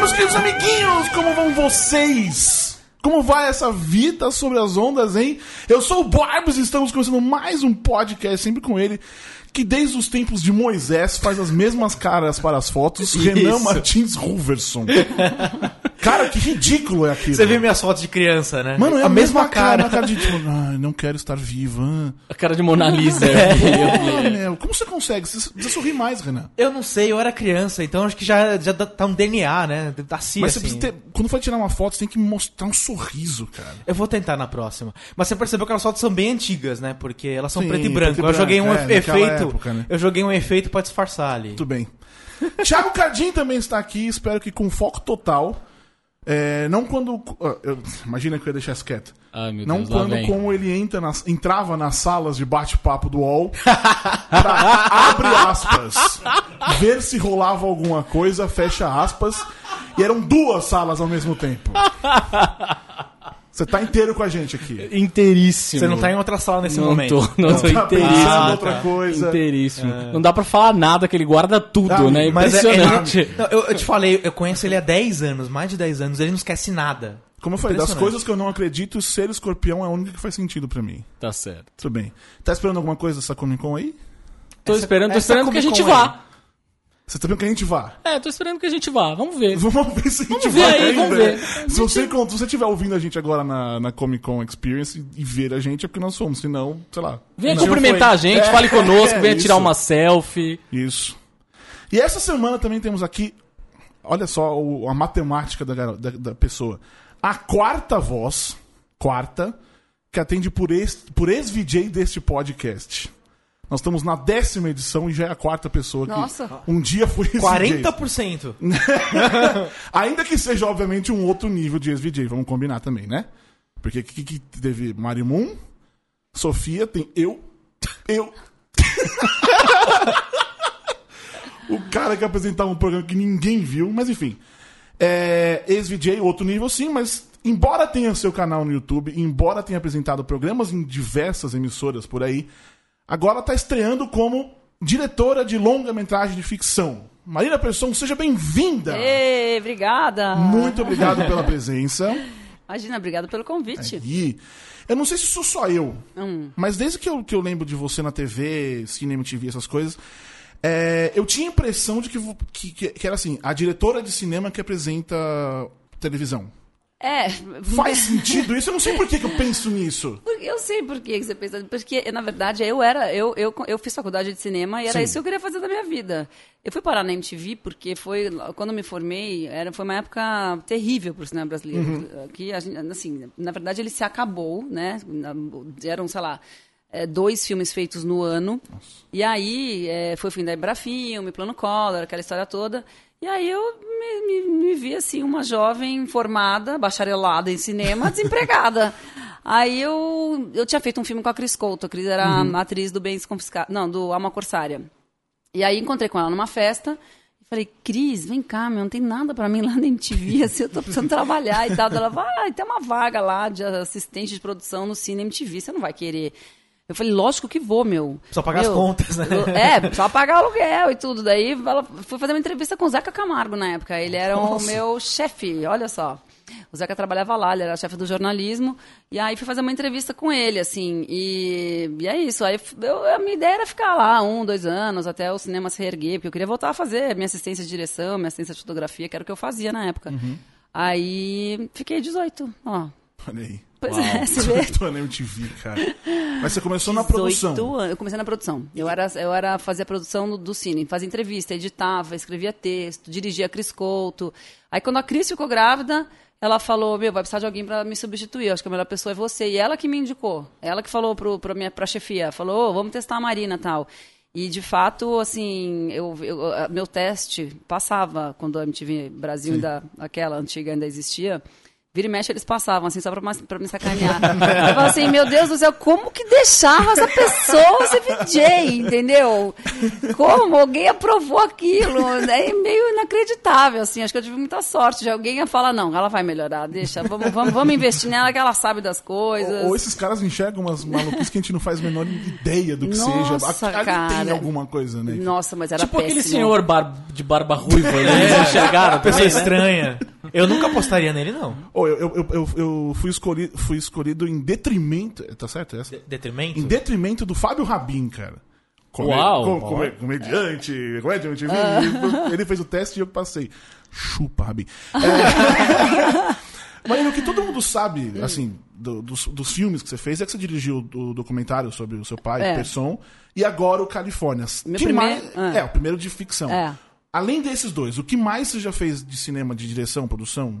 meus queridos amiguinhos, como vão vocês? Como vai essa vida sobre as ondas, hein? Eu sou o Barbos e estamos começando mais um podcast, sempre com ele, que desde os tempos de Moisés faz as mesmas caras para as fotos, Renan Martins Ruverson. Cara, que ridículo é aquilo. Você viu minhas fotos de criança, né? Mano, é a mesma cara. A cara de tipo, ai, não quero estar viva. A cara de Mona Lisa. Ah, meu, como você consegue? Você precisa sorrir mais, Renan. Eu não sei, eu era criança, então acho que já, já tá um DNA, né? Assim, Mas você assim. precisa ter. Quando for tirar uma foto, você tem que mostrar um sorriso, cara. Eu vou tentar na próxima. Mas você percebeu que as fotos são bem antigas, né? Porque elas são Sim, preto e branco. eu joguei um é, efeito. época, né? Eu joguei um efeito pra disfarçar ali. Tudo bem. Thiago Cardim também está aqui, espero que com foco total. É, não quando. ah, eu- imagina que eu ia deixar isso quieto. Ai, não quando como ele entra nas- entrava nas salas de bate-papo do UOL pra, abre aspas, ver se rolava alguma coisa, fecha aspas, e eram duas salas ao mesmo tempo. Você tá inteiro com a gente aqui. Inteiríssimo. Você não tá em outra sala nesse não momento. Tô, não, tô tá inteiríssimo. pensando Ah, outra tá. coisa. Inteiríssimo. Não dá pra falar nada, que ele guarda tudo, Ah, né? Mas é, Impressionante. ele- não, eu, eu te falei, eu conheço ele há 10 anos, mais de 10 anos, ele não esquece nada. Como eu falei, das Impressionante. coisas que eu não acredito, ser escorpião é a única que faz sentido pra mim. Tá certo. Tudo bem. Tá esperando alguma coisa dessa Comic Con aí? Tô Essa- esperando, tô esperando que a gente vá. Você tá vendo que a gente vá? É, tô esperando que a gente vá. Vamos ver. Vamos ver se a gente Vamos ver vai aí, ainda. vamos ver. Se você, se você estiver ouvindo a gente agora na, na Comic Con Experience e ver a gente, é porque nós somos. Senão, sei lá. Venha Não, cumprimentar foi. a gente, É, fale conosco, é, venha isso. tirar uma selfie. Isso. E essa semana também temos aqui, olha só o- a matemática da, da, da pessoa. A quarta voz, quarta, que atende por ex, por ex-VJ deste podcast. Nós estamos na décima edição e já é a quarta pessoa que Nossa. um dia foi ex-VJ. 40%. Ainda que seja, obviamente, um outro nível de ex-VJ, vamos combinar também, né? Porque que, que teve Marimun, Sofia, tem eu, eu. o cara que apresentava um programa que ninguém viu, mas enfim. É, ex-VJ, outro nível sim, mas embora tenha seu canal no YouTube, embora tenha apresentado programas em diversas emissoras por aí, agora tá estreando como diretora de longa-metragem de ficção. Marina Persson, seja bem-vinda! Ê, obrigada. Muito obrigado pela presença. Imagina, obrigado pelo convite. E eu não sei se sou só eu, Hum. mas desde que eu, que eu lembro de você na TV, cinema, TV, essas coisas, é, eu tinha a impressão de que, que- que era assim, a diretora de cinema que apresenta televisão. É, Faz sentido isso? Eu não sei por que, que eu penso nisso. Eu sei por que que você pensa. Porque, na verdade, eu era. Eu, eu, eu fiz faculdade de cinema e era Sim. isso que eu queria fazer da minha vida. Eu fui parar na MTV porque foi. Quando eu me formei, era, foi uma época terrível para o cinema brasileiro. Que, a gente, assim, na verdade, ele se acabou, né? Eram, sei lá. É, dois filmes feitos no ano. E aí é, foi o fim da Embrafilme, Plano Collor, aquela história toda. E aí eu me, me, me vi assim, uma jovem formada, bacharelada em cinema, desempregada. Aí eu, eu tinha feito um filme com a Cris Couto. A Cris era a atriz do Bens Confiscados. Não, do Alma Corsária. E aí encontrei com ela numa festa. E falei, Cris, vem cá, meu, não tem nada pra mim lá na MTV, assim, eu tô precisando trabalhar e tal. Ela vai, tem uma vaga lá de assistente de produção no Cine MTV, você não vai querer. Eu falei, lógico que vou, meu. Só pagar as Meu, contas, né? É, só pagar o aluguel e tudo. Daí ela foi fazer uma entrevista com o Zeca Camargo na época. Ele era o meu chefe, olha só. O Zeca trabalhava lá, ele era chefe do jornalismo. E aí fui fazer uma entrevista com ele, assim. E, e é isso. Aí eu- a minha ideia era ficar lá um, dois anos, até o cinema se reerguer, porque eu queria voltar a fazer minha assistência de direção, minha assistência de fotografia, que era o que eu fazia na época. Aí fiquei 18, ó. Olha aí. Pois é, você vê. Tô na MTV, cara. Mas você começou na 18 produção. anos. Eu comecei na produção. Eu era, eu era fazia a produção do, do cine, fazia entrevista, editava, escrevia texto, dirigia a Cris Couto. Aí quando a Cris ficou grávida, ela falou: "Meu, vai precisar de alguém para me substituir. Eu acho que a melhor pessoa é você". E ela que me indicou. Ela que falou pro pra minha pra chefia, falou: "Ô, "Vamos testar a Marina, tal". E de fato, assim, eu, eu- meu teste passava quando a MTV Brasil ainda aquela antiga ainda existia. Vira e mexe, eles passavam, assim, só pra, pra me sacanear. Eu falava assim, meu Deus do céu, como que deixava essa pessoa ser VJ, entendeu? Como? Alguém aprovou aquilo? É meio inacreditável, assim. Acho que eu tive muita sorte de alguém ia falar, não, ela vai melhorar, deixa, vamos, vamos, vamos investir nela que ela sabe das coisas. Ou, ou esses caras enxergam umas maluquices que a gente não faz a menor ideia do que Nossa, seja. Ali cara. tem alguma coisa, né? Nossa, mas era Tipo aquele péssimo. senhor bar- de barba ruiva, eles enxergaram Pessoa né? estranha. Eu nunca apostaria nele, não. Ou eu, eu, eu, eu- fui, escolhido, fui escolhido em detrimento. Tá certo essa? De- Detrimento? Em detrimento do Fábio Rabin, cara. Come- Uau! com- come- comediante, comediante. Ele, ele fez o teste e eu passei. Chupa, Rabin. É, mas o que todo mundo sabe, assim, do- dos, dos filmes que você fez, é que você dirigiu o documentário sobre o seu pai, É. Person, e agora o Califórnia. Meu Que primeiro- mais- ah. É, o primeiro de ficção. É. Além desses dois, o que mais você já fez de cinema, de direção, produção?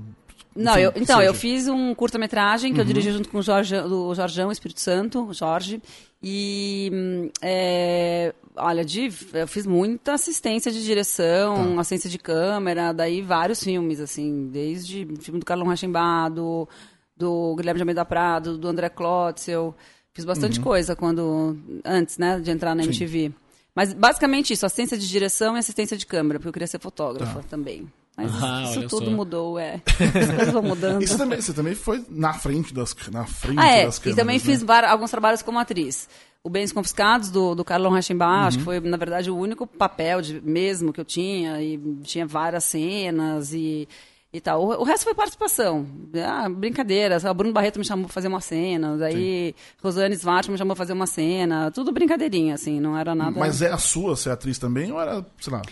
Não, Enfim, eu, então, seja. eu fiz um curta-metragem que eu dirigi junto com o Jorge, o Jorjão Espírito Santo, o Jorge. E, hum, é, olha, de, eu fiz muita assistência de direção, assistência de câmera, daí vários filmes, assim, desde o filme do Carlão Rachembá, do, do Guilherme de Almeida Prado, do André Klotzel. Fiz bastante coisa quando, antes, né, de entrar na MTV. Mas basicamente isso, assistência de direção e assistência de câmera, porque eu queria ser fotógrafa também. Mas Ah, isso olha tudo só. mudou, é. As coisas vão mudando. E você também, você também foi na frente das, na frente Ah, é. das E câmeras, também né? fiz var- alguns trabalhos como atriz. O Bens Confiscados, do, do Carlão Reichenbach, Uhum. acho que foi, na verdade, o único papel de, mesmo que eu tinha. E tinha várias cenas e, e tal. O, o resto foi participação. Ah, brincadeira. O Bruno Barreto me chamou pra fazer uma cena. Daí, Rosane Svart me chamou pra fazer uma cena. Tudo brincadeirinha, assim. Não era nada... Mas é a sua ser atriz também ou era, sei lá...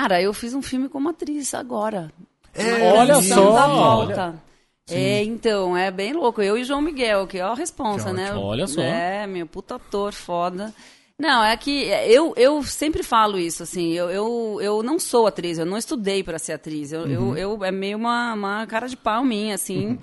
Cara, eu fiz um filme como atriz agora. É, Olha só. da volta. É, então, é bem louco. Eu e João Miguel, que é a responsa, Que né? Olha só. É, meu puta ator foda. Não, é que eu, eu sempre falo isso, assim, eu, eu, eu não sou atriz, eu não estudei para ser atriz. Eu, eu, eu- é meio uma, uma cara de pau minha, assim.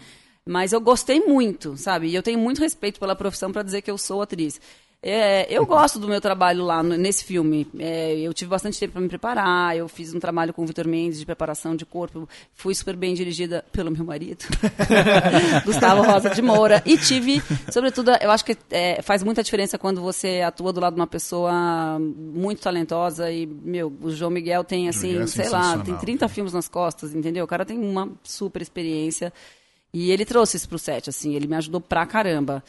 Mas eu gostei muito, sabe? E eu tenho muito respeito pela profissão para dizer que eu sou atriz. É, eu gosto do meu trabalho lá no- nesse filme. É, eu tive bastante tempo para me preparar. Eu fiz um trabalho com o Vitor Mendes de preparação de corpo. Fui super bem dirigida pelo meu marido, Gustavo Rosa de Moura. E tive, sobretudo, eu acho que é, faz muita diferença quando você atua do lado de uma pessoa muito talentosa. E, meu, o João Miguel tem, assim, é sei lá, tem sensacional, 30 filmes nas costas, entendeu? O cara tem uma super experiência. E ele trouxe isso pro set, assim, ele me ajudou pra caramba.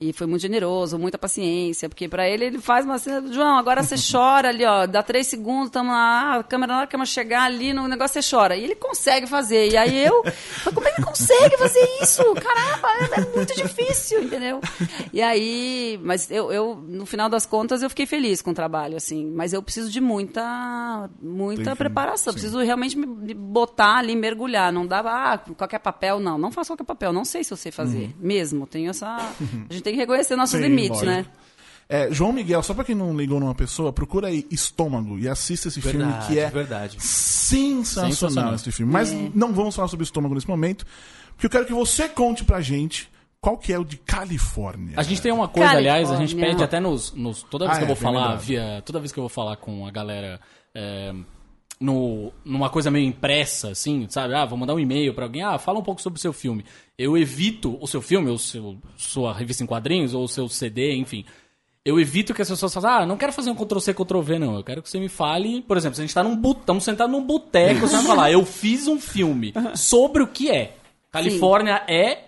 E foi muito generoso, muita paciência, porque pra ele ele faz uma cena, João, agora você chora ali, ó, dá três segundos, tamo lá, a câmera, na hora que câmera chegar ali no negócio, você chora. E ele consegue fazer. E aí eu, falei, como ele consegue fazer isso? Caramba, é, é muito difícil, entendeu? E aí, mas eu, eu, no final das contas, eu fiquei feliz com o trabalho, assim, mas eu preciso de muita, muita Tem que- preparação, preciso realmente me botar ali, mergulhar. Não dava, ah, qualquer papel, não. Não faço qualquer papel. Não sei se eu sei fazer. Mesmo. Tenho essa. A gente tem que reconhecer nossos Sim, limites, lógico. né? É, João Miguel, só pra quem não ligou numa pessoa, procura aí Estômago e assista esse filme Verdade, que é verdade. sensacional, Sensacional. esse filme. Mas não vamos falar sobre Estômago nesse momento, porque eu quero que você conte pra gente qual que é o de Califórnia. A gente tem uma coisa, aliás, a gente Califórnia. pede até nos, nos- toda vez Ah, que eu é, vou bem falar via, toda vez que eu vou falar com a galera é, no, numa coisa meio impressa, assim, sabe? Ah, vou mandar um e-mail pra alguém, ah, fala um pouco sobre o seu filme. Eu evito o seu filme, ou seu, sua revista em quadrinhos, ou o seu CD, enfim. Eu evito que as pessoas falem, ah, não quero fazer um Ctrl-C, Ctrl-V, não. Eu quero que você me fale, por exemplo, se a gente tá num bu- estamos sentados num boteco, você vai falar, eu fiz um filme sobre o que é. Califórnia é.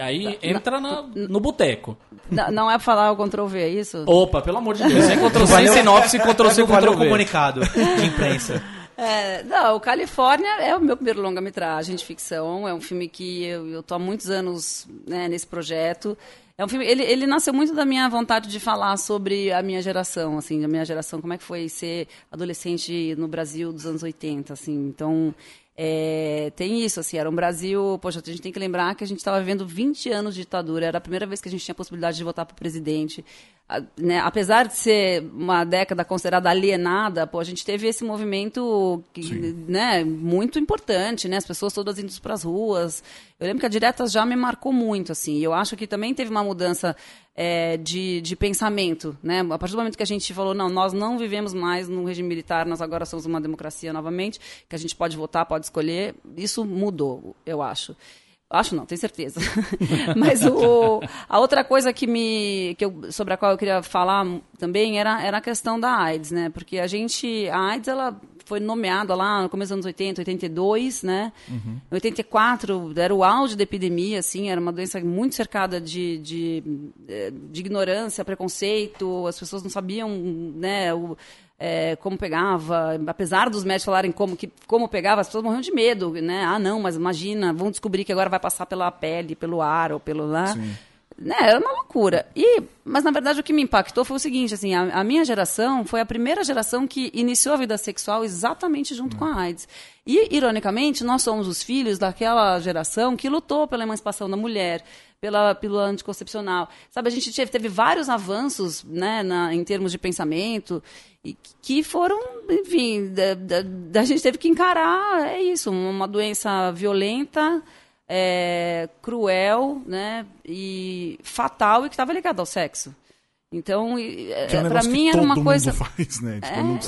Aí entra na- no boteco. Não, não é pra falar o Ctrl V, é isso? Opa, pelo amor de Deus. Sem Ctrl-C, sinopse, Ctrl-C, Não valeu o Ctrl-V. comunicado de imprensa. É, não, o Califórnia é o meu primeiro longa-metragem de ficção. É um filme que eu, eu tô há muitos anos né, nesse projeto. É um filme, ele, ele nasceu muito da minha vontade de falar sobre a minha geração, assim, a minha geração, como é que foi ser adolescente no Brasil dos anos 80, assim. Então, é, tem isso, assim, era um Brasil, poxa, a gente tem que lembrar que a gente estava vivendo 20 anos de ditadura, era a primeira vez que a gente tinha a possibilidade de votar para o presidente. A- né, apesar de ser uma década considerada alienada, pô, a gente teve esse movimento que, né, muito importante, né, as pessoas todas indo para as ruas. Eu lembro que a Diretas já me marcou muito, assim. Eu acho que também teve uma mudança é, de, de pensamento, né? A partir do momento que a gente falou, não, nós não vivemos mais no regime militar, nós agora somos uma democracia novamente, que a gente pode votar, pode escolher, isso mudou, eu acho. Acho não, tenho certeza. Mas o, a outra coisa que me, que eu, sobre a qual eu queria falar também era, era a questão da AIDS, né? Porque a gente, a AIDS, ela foi nomeada lá no começo dos anos 80, 82, né? Em 84 era o auge da epidemia, assim, era uma doença muito cercada de, de, eh, de ignorância, preconceito, as pessoas não sabiam, né, o, eh, como pegava, apesar dos médicos falarem como, que, como pegava, as pessoas morriam de medo, né? Ah, não, mas imagina, vão descobrir que agora vai passar pela pele, pelo ar ou pelo lá. Né, era uma loucura. E, mas na verdade o que me impactou foi o seguinte, assim, a, a minha geração foi a primeira geração que iniciou a vida sexual exatamente junto com a AIDS. E ironicamente, nós somos os filhos daquela geração que lutou pela emancipação da mulher, pela pílula anticoncepcional. Sabe, a gente teve, teve vários avanços, né, na, em termos de pensamento e que foram, enfim, da, da- da gente teve que encarar, é isso, uma doença violenta, é, cruel, né, e fatal e que estava ligada ao sexo. Então, é, Que é um para mim era uma coisa. faz, né? Tipo, É. não.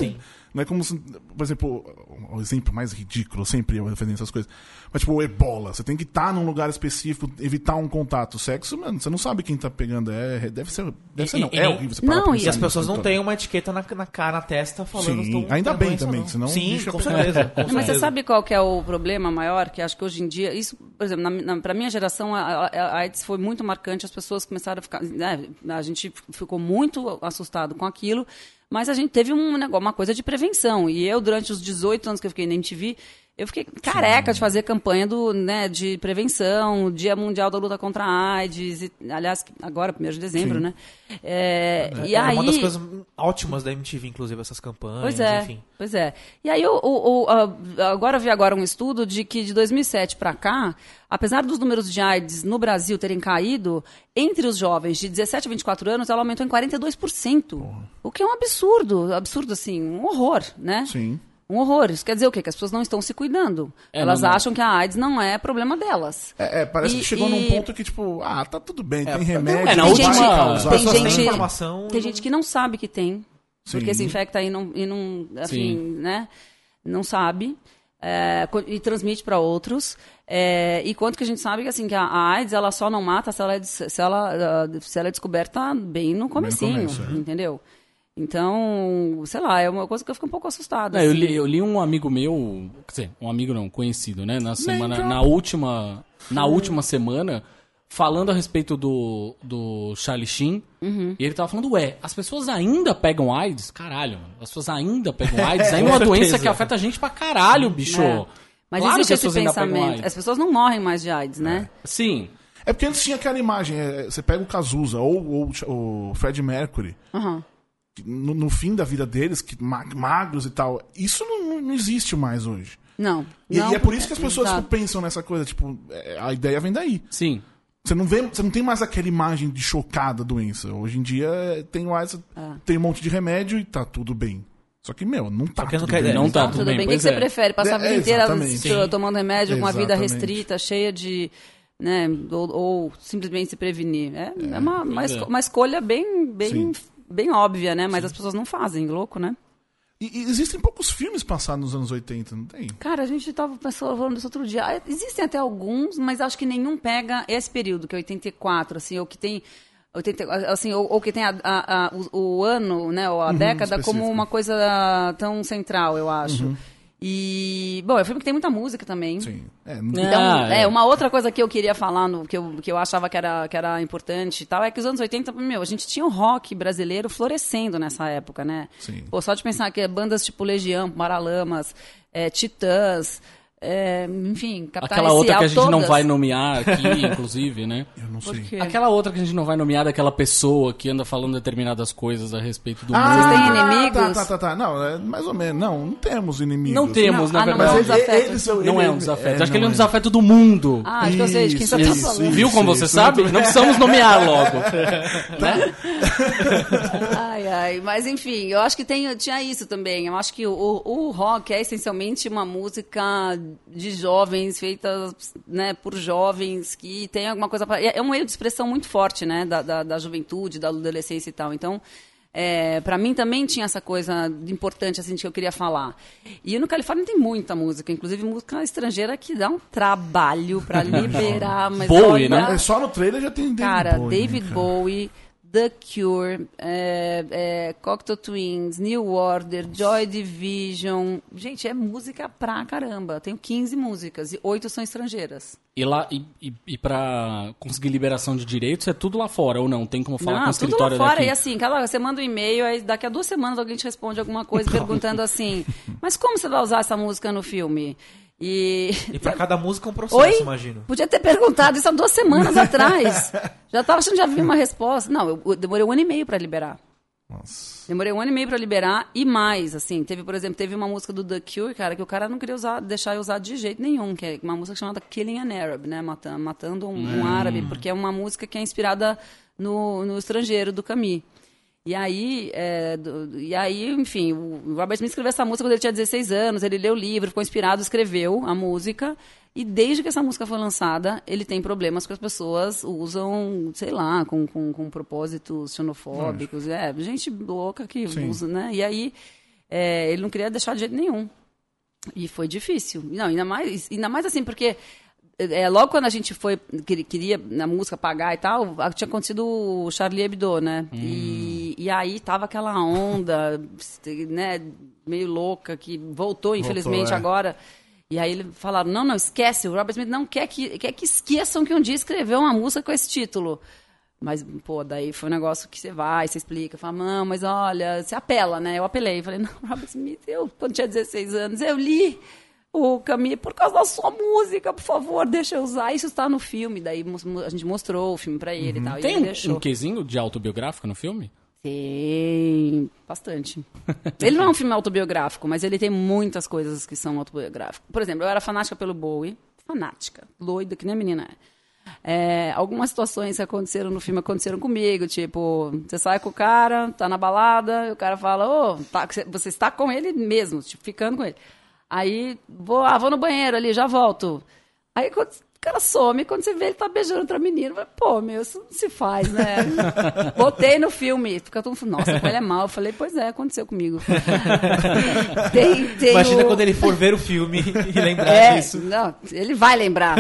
Não é como se, por exemplo, o exemplo mais ridículo, sempre eu defendendo essas coisas. Mas, tipo, o ebola. Você tem que estar num lugar específico, evitar um contato. Sexo, mano, você não sabe quem tá pegando. É, deve ser. Deve ser, não. e- é e- horrível você Não, pra e as pessoas não então. têm uma etiqueta na, na cara, na testa, falando Sim, ainda bem também, não. senão Sim, bicho com certeza. com Não, mas você certeza. sabe qual que é o problema maior? Que acho que hoje em dia, isso, por exemplo, na, na, para minha geração, a, a- a AIDS foi muito marcante, as pessoas começaram a ficar. né, a gente ficou muito assustado com aquilo, mas a gente teve um negócio, uma coisa de prevenção. E eu, durante os 18 anos que eu fiquei na MTV, eu fiquei careca de fazer campanha do, né, de prevenção, Dia Mundial da Luta contra a AIDS, e, aliás, agora, 1 de dezembro, Sim. né? É, e é aí, uma das coisas ótimas da MTV, inclusive, essas campanhas, Pois é, enfim. pois é. E aí, o- o- a- agora eu vi agora um estudo de que de 2007 para cá, apesar dos números de AIDS no Brasil terem caído, entre os jovens de 17 a 24 anos, ela aumentou em 42%. O que é um absurdo, absurdo assim, um horror, né? Sim. Um horror. Isso quer dizer o quê? Que as pessoas não estão se cuidando. É, Elas não- não. acham que a AIDS não é problema delas. É, é, parece E- que chegou e- num ponto que, tipo, ah, tá tudo bem, tem remédio. é, na vai última- causar. As tem pessoas têm gente, informação tem e gente que não sabe que tem, porque Sim. se infecta e não, e não assim, Sim. né? Não sabe é, e transmite para outros. É, e quanto que a gente sabe que assim que a, AIDS ela só não mata se ela é, se ela, ah, se ela é descoberta bem no comecinho, começo, é. Então, sei lá, é uma coisa que eu fico um pouco assustada. Não, eu, assim. li, eu li um amigo meu, quer dizer, um amigo não, conhecido, né? Na semana, drop. na última, na última semana, falando a respeito do, do Charlie Sheen, Uhum. e ele tava falando, ué, as pessoas ainda pegam AIDS? Caralho, mano, as pessoas ainda pegam AIDS? Ainda é uma doença que afeta a gente pra caralho, bicho. É. Mas claro existe que as esse pessoas ainda pegam pensamento. As pessoas não morrem mais de AIDS, né? Sim, É porque antes tinha aquela imagem, é, você pega o Cazuza ou, ou o Fred Mercury, Aham. No, no fim da vida deles, que ma- magros e tal, isso não, não- não existe mais hoje. Não. E, não, e é por isso que as pessoas tipo, pensam nessa coisa, tipo, é, a ideia vem daí. sim. Você não vê, você não tem mais aquela imagem de chocada doença. Hoje em dia é, tem mais, Ah. tem um monte de remédio e tá tudo bem. Só que, meu, não tá não tudo quer- bem. Não tá Não, tudo tudo bem, bem. O que, que você é. prefere? Passar a É, vida inteira exatamente. s- tomando remédio com uma vida restrita, cheia de. Né, ou, ou simplesmente se prevenir. É, é uma, uma, é. esco- uma escolha bem, bem, Sim. Bem óbvia, né? Mas as pessoas não fazem, louco, né? E, e existem poucos filmes passados nos anos 80, não tem? Cara, a gente tava pensando, falando disso outro dia. Ah, Existem até alguns, mas acho que nenhum pega esse período, que é 84, assim, ou que tem. 80, assim, ou, ou que tem a, a- a- o, o ano, né, ou a década como específico. uma coisa tão central, eu acho. E, bom, é um filme que tem muita música também. Sim. É, É. não- Então, Ah, é. é. uma outra coisa que eu queria falar, no, que, eu, que eu achava que era, que era importante e tal, é que os anos 80, meu, a gente tinha o rock brasileiro florescendo nessa época, né? Sim. Pô, só de pensar que bandas tipo Legião, Paralamas, é, Titãs, é, enfim, Capital Aquela outra que a gente não todas. vai nomear aqui, inclusive, né? eu não sei. Aquela outra que a gente não vai nomear daquela pessoa que anda falando determinadas coisas a respeito do Ah, mundo. têm inimigos? Tá, tá, tá, tá. Não, é mais ou menos. Não, não temos inimigos. Não temos, Não, na ah, não, verdade. é um Mas ele, são- Não é um ele- desafeto. é, Acho que ele é um não desafeto do mundo. Ah, acho que eu sei de quem você Isso, tá isso, falando. Viu como isso, você isso. sabe? Não precisamos nomear logo. né? Ai, ai, mas enfim, eu acho que tem, tinha isso também. Eu acho que o, o rock é essencialmente uma música de jovens, feita né, por jovens, que tem alguma coisa. Pra, é um meio de expressão muito forte, né? Da, da, da juventude, da adolescência e tal. Então, é, para mim também tinha essa coisa importante assim de que eu queria falar. E no Califórnia tem muita música, inclusive música estrangeira que dá um trabalho para liberar, mas Bowie, olha, né? É, só no trailer já tem David Cara, Bowie, né, David cara? Bowie, The Cure, é, é, Cocteau Twins, New Order, Joy Division. Gente, é música pra caramba. Tenho 15 músicas e 8 são estrangeiras. E lá, e, e, e pra conseguir liberação de direitos é tudo lá fora, ou não? Tem como falar com o Não, tudo lá escritório fora. daqui? E assim, cada, você manda um e-mail, aí daqui a duas semanas alguém te responde alguma coisa perguntando assim: Mas como você vai usar essa música no filme? E. E pra cada música um processo, Oi? imagino. Podia ter perguntado isso há duas semanas atrás. Já tava achando que já vi uma resposta. Não, eu, eu demorei um ano e meio pra liberar. Nossa. Demorei um ano e meio pra liberar e mais, assim. Teve, por exemplo, teve uma música do The Cure, cara, que o cara não queria usar, deixar eu usar de jeito nenhum, que é uma música chamada Killing an Arab, né? Matando, matando um, um árabe, porque é uma música que é inspirada no, no estrangeiro do Camille. E aí, é, do- e aí, enfim, o Robert Smith escreveu essa música quando ele tinha 16 anos, ele leu o livro, ficou inspirado, escreveu a música. E desde que essa música foi lançada, ele tem problemas que as pessoas usam, sei lá, com, com, com propósitos xenofóbicos. É, gente louca que Sim. usa, né? E aí, é, ele não queria deixar de jeito nenhum. E foi difícil. Não, ainda mais, ainda mais assim, porque é, logo quando a gente foi, queria, na música pagar e tal, tinha acontecido o Charlie Hebdo, né? E, e aí tava aquela onda, né, meio louca, que voltou, infelizmente, é. agora. E aí eles falaram, não, não, esquece, o Robert Smith não quer que, quer que esqueçam que um dia escreveu uma música com esse título. Mas, pô, daí foi um negócio que você vai, você explica, fala, não, mas olha, você apela, né? Eu apelei, falei, não, Robert Smith, eu, quando tinha 16 anos, eu li o Camille por causa da sua música, por favor, deixa eu usar. Isso está no filme, daí a gente mostrou o filme pra ele e tal, e Tem ele um, um quesinho de autobiográfico no filme? Tem bastante. Ele não é um filme autobiográfico, mas ele tem muitas coisas que são autobiográficas. Por exemplo, eu era fanática pelo Bowie, fanática, doida, que nem a menina é. É, algumas situações que aconteceram no filme aconteceram comigo, tipo, você sai com o cara, tá na balada, e o cara fala, ô, tá- você está com ele mesmo, tipo, ficando com ele. Aí, vou, ah, vou no banheiro ali, já volto. Aí quando o cara some, quando você vê ele tá beijando outra menina, vai, pô, meu, isso não se faz, né? Botei no filme, fica todo mundo, nossa, ele é mal. Eu falei, pois é, aconteceu comigo. tem, tem Imagina o- quando ele for ver o filme e lembrar é, disso. não, ele vai lembrar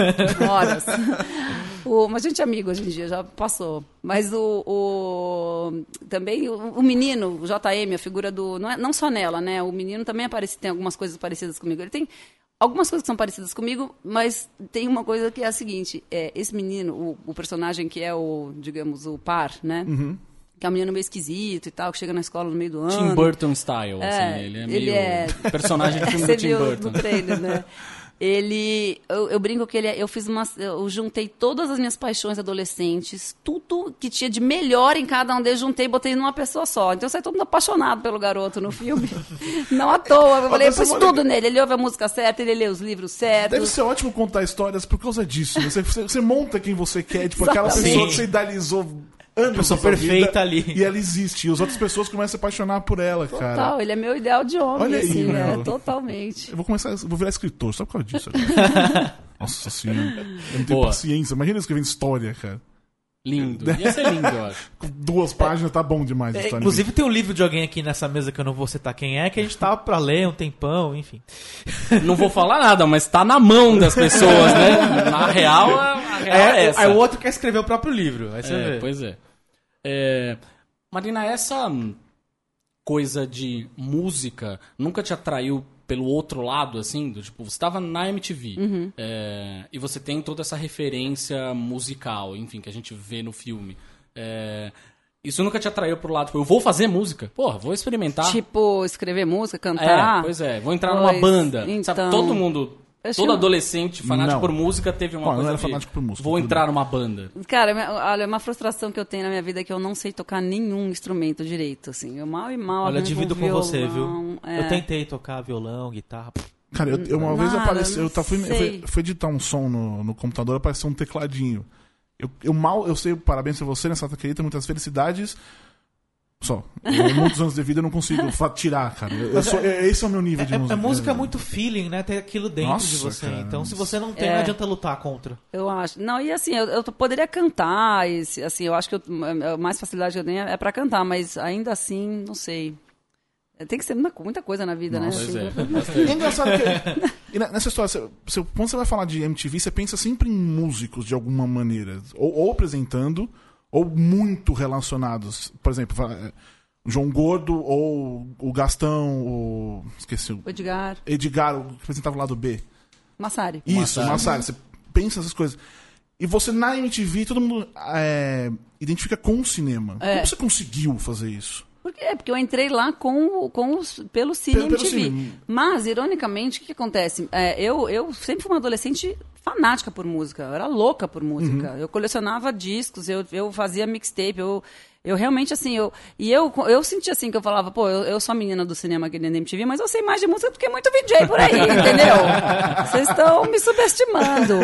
horas. O, mas a gente é amigo hoje em dia, já passou. Mas o, o- também o, o menino, o JM, a figura do. Não, é, não só nela, né? O menino também aparece, tem algumas coisas parecidas comigo. Ele tem algumas coisas que são parecidas comigo, mas tem uma coisa que é a seguinte: é, esse menino, o, o personagem que é o, digamos, o par, né? Que é um menino meio esquisito e tal, que chega na escola no meio do ano. Tim Burton style, É, assim. Ele é ele meio é- personagem de filme do Tim Burton. trailer, né? Ele, eu, eu brinco que ele, é- eu fiz uma, eu juntei todas as minhas paixões adolescentes, tudo que tinha de melhor em cada um deles, juntei e botei numa pessoa só. Então sai todo mundo apaixonado pelo garoto no filme. Não à toa. Eu falei, eu pus tudo nele. Ele ouve a música certa, ele lê os livros certos. Deve ser ótimo contar histórias por causa disso. né? Você, você, monta quem você quer, tipo, aquela pessoa que você idealizou anos Pessoa perfeita vida, ali. E ela existe. E as outras pessoas começam a se apaixonar por ela, cara. Total, ele é meu ideal de homem, Olha aí, assim, né? meu. Totalmente. Eu vou começar, eu vou virar escritor, só por causa disso. Nossa senhora. Eu não tenho Boa. paciência. Imagina escrevendo história, cara. Lindo. Ia ser lindo, eu acho. Duas páginas tá bom demais a É, história. inclusive tem um livro de alguém aqui nessa mesa que eu não vou citar quem é, que a gente tava pra ler um tempão, enfim. Não vou falar nada, mas tá na mão das pessoas, né? Na real, a real é, essa. aí o outro quer escrever o próprio livro. Aí você É, vê. pois é. É, Marina, essa coisa de música nunca te atraiu pelo outro lado, assim? Do, tipo, você tava na MTV Uhum. é, e você tem toda essa referência musical, enfim, que a gente vê no filme. É, isso nunca te atraiu pro lado, tipo, eu vou fazer música? Porra, vou experimentar. Tipo, escrever música, é, cantar. pois é, vou entrar numa Pois, banda. Sabe, então. todo mundo... Eu Todo adolescente fanático Não. por música teve uma Bom, eu coisa era de, fanático por música, Vou entrar numa banda. Cara, olha, uma frustração que eu tenho na minha vida é que eu não sei tocar nenhum instrumento direito, assim. Eu mal e mal. Olha, divido com violão, você, viu? é. Eu tentei tocar violão, guitarra. Cara, eu, eu- uma vez Nada, apareceu. Eu, fui, eu sei. fui, fui editar um som no, no computador, apareceu um tecladinho. Eu, eu mal, eu sei, parabéns a você nessa querida, muitas felicidades. Só. Eu, muitos anos de vida eu não consigo tirar, cara. Eu- sou- é- esse é o meu nível de É, música. é música é muito feeling, né? Tem aquilo dentro Nossa, de você. cara. Então, se você não tem, É. não adianta lutar contra. Eu acho. Não, e assim, eu, eu poderia cantar, e, assim, eu acho que eu, a mais facilidade que eu tenho é pra cantar, mas ainda assim, não sei. Tem que ser muita, muita coisa na vida, né? Pois Assim, é. É engraçado que e ne- nessa história, você, você- quando você vai falar de MTV, você pensa sempre em músicos de alguma maneira. Ou, ou apresentando, ou muito relacionados. Por exemplo, João Gordo ou o Gastão, o. Esqueci. o O Edgar, Edgar, o que apresentava o lado B. Massari. Isso, Massari. Massari. Você pensa essas coisas. E você na MTV, todo mundo é, identifica com o cinema. É. Como você conseguiu fazer isso? Porque, é, porque eu entrei lá com, o- com os, pelo Cine Pelo- pelo MTV. Cine. Mas, ironicamente, o que, que acontece? É, eu, eu sempre fui uma adolescente fanática por música. Eu era louca por música. Uhum. Eu colecionava discos, eu, eu fazia mixtape, eu... Eu realmente, assim, eu. E eu, eu senti assim que eu falava, pô, eu, eu sou a menina do cinema aqui dentro da MTV, mas eu sei mais de música do que muito VJ por aí, entendeu? Vocês estão me subestimando.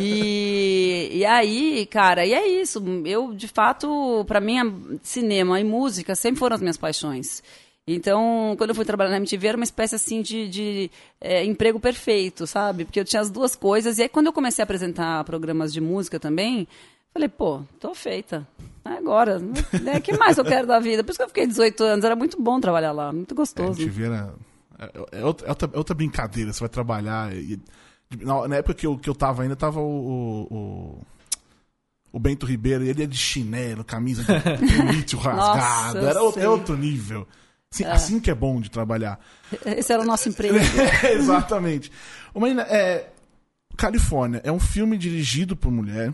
E, e aí, cara, e é isso. Eu, de fato, pra mim, cinema e música sempre foram as minhas paixões. Então, quando eu fui trabalhar na MTV, era uma espécie assim de, de, é, emprego perfeito, sabe? Porque eu tinha as duas coisas. E aí, quando eu comecei a apresentar programas de música também, falei, pô, tô feita. É Agora, o que mais eu quero da vida? Por isso que eu fiquei 18 anos. Era muito bom trabalhar lá, muito É, gostoso. MTV era. É, é outra, é outra- é outra brincadeira, você vai trabalhar. E, na, época que eu, que eu tava ainda, tava o. o, o- Bento Ribeiro, ele é de chinelo, camisa de rasgado. eu Era outro, é outro nível. Assim, assim que é bom de trabalhar. Esse era o nosso emprego. Exatamente. Ô, Marina, é, Califórnia é um filme dirigido por mulher,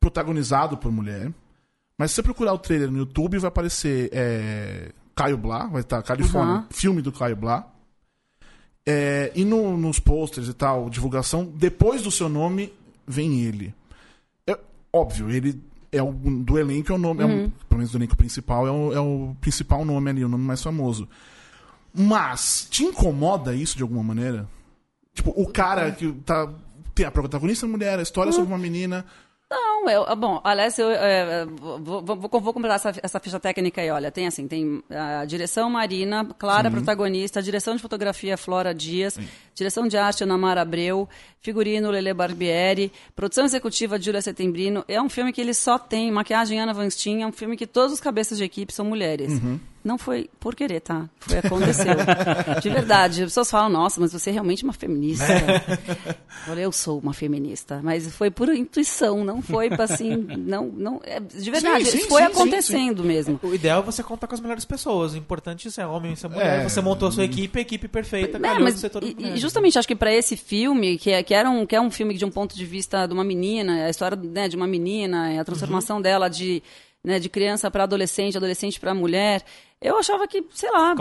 protagonizado por mulher. Mas se você procurar o trailer no YouTube, vai aparecer é, Caio Blá, vai estar Califórnia, Uhum. filme do Caio Blá. É, e no- nos posters e tal, divulgação, depois do seu nome, vem ele. É, óbvio, ele é o do elenco, é o nome, é um- pelo menos do elenco principal, é o, é o principal nome ali, o nome mais famoso. Mas, te incomoda isso de alguma maneira? Tipo, o cara que tá. Tem a protagonista mulher, a história sobre uma menina. Não, eu, ah, bom, aliás, eu é, vou, vou, vou, vou completar essa, essa ficha técnica aí, olha, tem assim, tem a direção Marina, Clara, protagonista, direção de fotografia Flora Dias, direção de arte Ana Mara Abreu, figurino Lele Barbieri, produção executiva Júlia Setembrino, é um filme que ele só tem maquiagem Ana Van Steen, é um filme que todos os cabeças de equipe são mulheres. Não foi por querer, tá? Foi aconteceu. de verdade. As pessoas falam, nossa, mas você é realmente uma feminista. Olha, eu sou uma feminista, mas foi por intuição, não foi pra assim, não, não, é, de verdade, Sim, sim, foi sim, sim, acontecendo mesmo. O ideal é você contar com as melhores pessoas. O importante é ser homem, ser mulher. É. Você montou a sua equipe, a equipe perfeita, Né, calhou mas, todo e- e justamente acho que para esse filme, que é, que, era um, que é um filme de um ponto de vista de uma menina, a história né, de uma menina, a transformação Uhum. dela de, né, de criança para adolescente, adolescente para mulher, eu achava que, sei lá,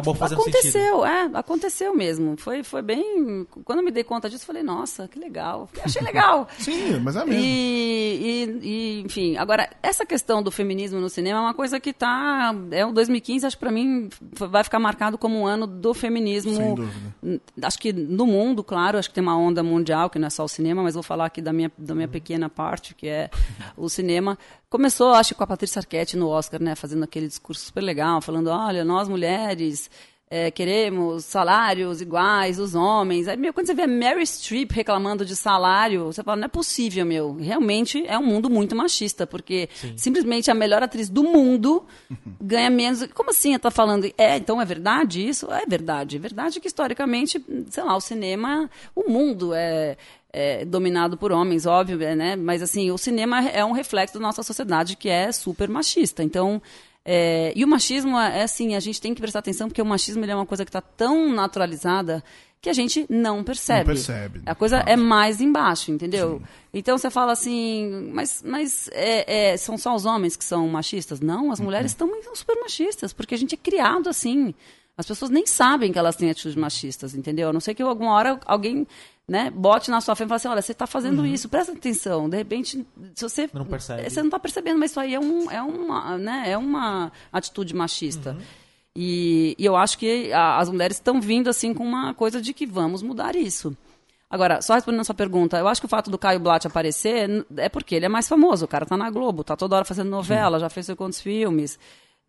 aconteceu, é, aconteceu mesmo. Foi, foi bem. Quando eu me dei conta disso, eu falei, nossa, que legal. Achei legal. Sim, mas é mesmo. E, e- e, enfim, agora, essa questão do feminismo no cinema é uma coisa que tá. É o 2015, acho que pra mim vai ficar marcado como um ano do feminismo. Sem dúvida. Acho que no mundo, claro, acho que tem uma onda mundial, que não é só o cinema, mas vou falar aqui da minha, da minha pequena parte, que é o cinema. Começou, acho, com a Patrícia Arquette no Oscar, né? Fazendo aquele discurso super legal, falando, olha, nós mulheres é, queremos salários iguais, os homens. Aí, meu, quando você vê a Mary Streep reclamando de salário, você fala, não é possível, meu. Realmente é um mundo muito machista, porque simplesmente a melhor atriz do mundo ganha menos. Como assim? Ela tá falando, é, então é verdade isso? É verdade. É verdade que, historicamente, sei lá, o cinema, o mundo é, é dominado por homens, óbvio, é, né? Mas, assim, o cinema é um reflexo da nossa sociedade que é super machista. Então, é, e o machismo é assim, a gente tem que prestar atenção porque o machismo é uma coisa que está tão naturalizada que a gente não percebe. Não percebe, A coisa é mais embaixo, entendeu? Então você fala assim, mas, mas é, é, são só os homens que são machistas? Não, as mulheres Uhum. também são super machistas, porque a gente é criado assim. As pessoas nem sabem que elas têm atitudes machistas, entendeu? A não ser que alguma hora alguém né, bote na sua frente e fale assim, olha, você está fazendo isso, presta atenção. De repente, se você... Não percebe. Você não está percebendo, mas isso aí é, um, é, uma, né, é uma atitude machista. E, e eu acho que a- as mulheres estão vindo assim com uma coisa de que vamos mudar isso. Agora, só respondendo a sua pergunta, eu acho que o fato do Caio Blatt aparecer é porque ele é mais famoso. O cara tá na Globo, tá toda hora fazendo novela, já fez sei quantos filmes.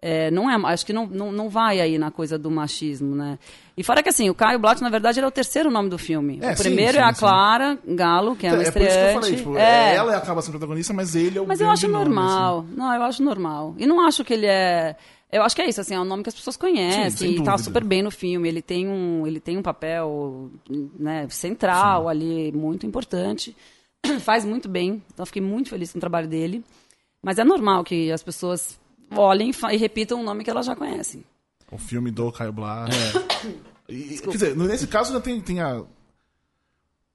É, não é, acho que não, não, não vai aí na coisa do machismo, né? E fora que assim, o Caio Blatt, na verdade, ele é o terceiro nome do filme. É, o sim, primeiro sim, é a sim. Clara Galo, que é uma É por isso que eu falei, tipo, É. ela acaba sendo protagonista, mas ele é o Mas eu acho nome, normal. assim. Não, eu acho normal. E não acho que ele é. Eu acho que é isso, assim, é um nome que as pessoas conhecem Sim, e tá super bem no filme. Ele tem um, ele tem um papel né, central ali, muito importante. Faz muito bem. Então eu fiquei muito feliz com o trabalho dele. Mas é normal que as pessoas olhem e repitam um nome que elas já conhecem. O filme do Caio Blatt. É. E, quer dizer, nesse caso ainda tem, tem a.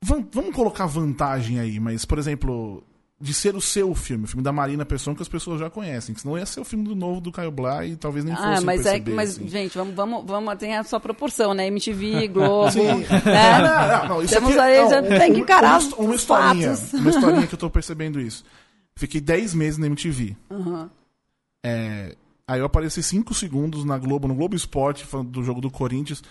Vamos, vamos colocar vantagem aí, mas, por exemplo, de ser o seu filme, o filme da Marina Pessoa, que as pessoas já conhecem. que Senão ia ser o filme do novo do Caio Blatt e talvez nem fosse Ah, mas é, perceber, mas assim. gente, vamos, vamos, vamos tem a sua proporção, né? MTV, Globo, Sim. né? Não, não, não, isso Temos aqui, aí, não, já um- tem que encarar uma, uma historinha, fatos. uma historinha que eu tô percebendo isso. Fiquei 10 meses na MTV. Aham. É, aí eu apareci 5 segundos na Globo, no Globo Esporte, falando do jogo do Corinthians.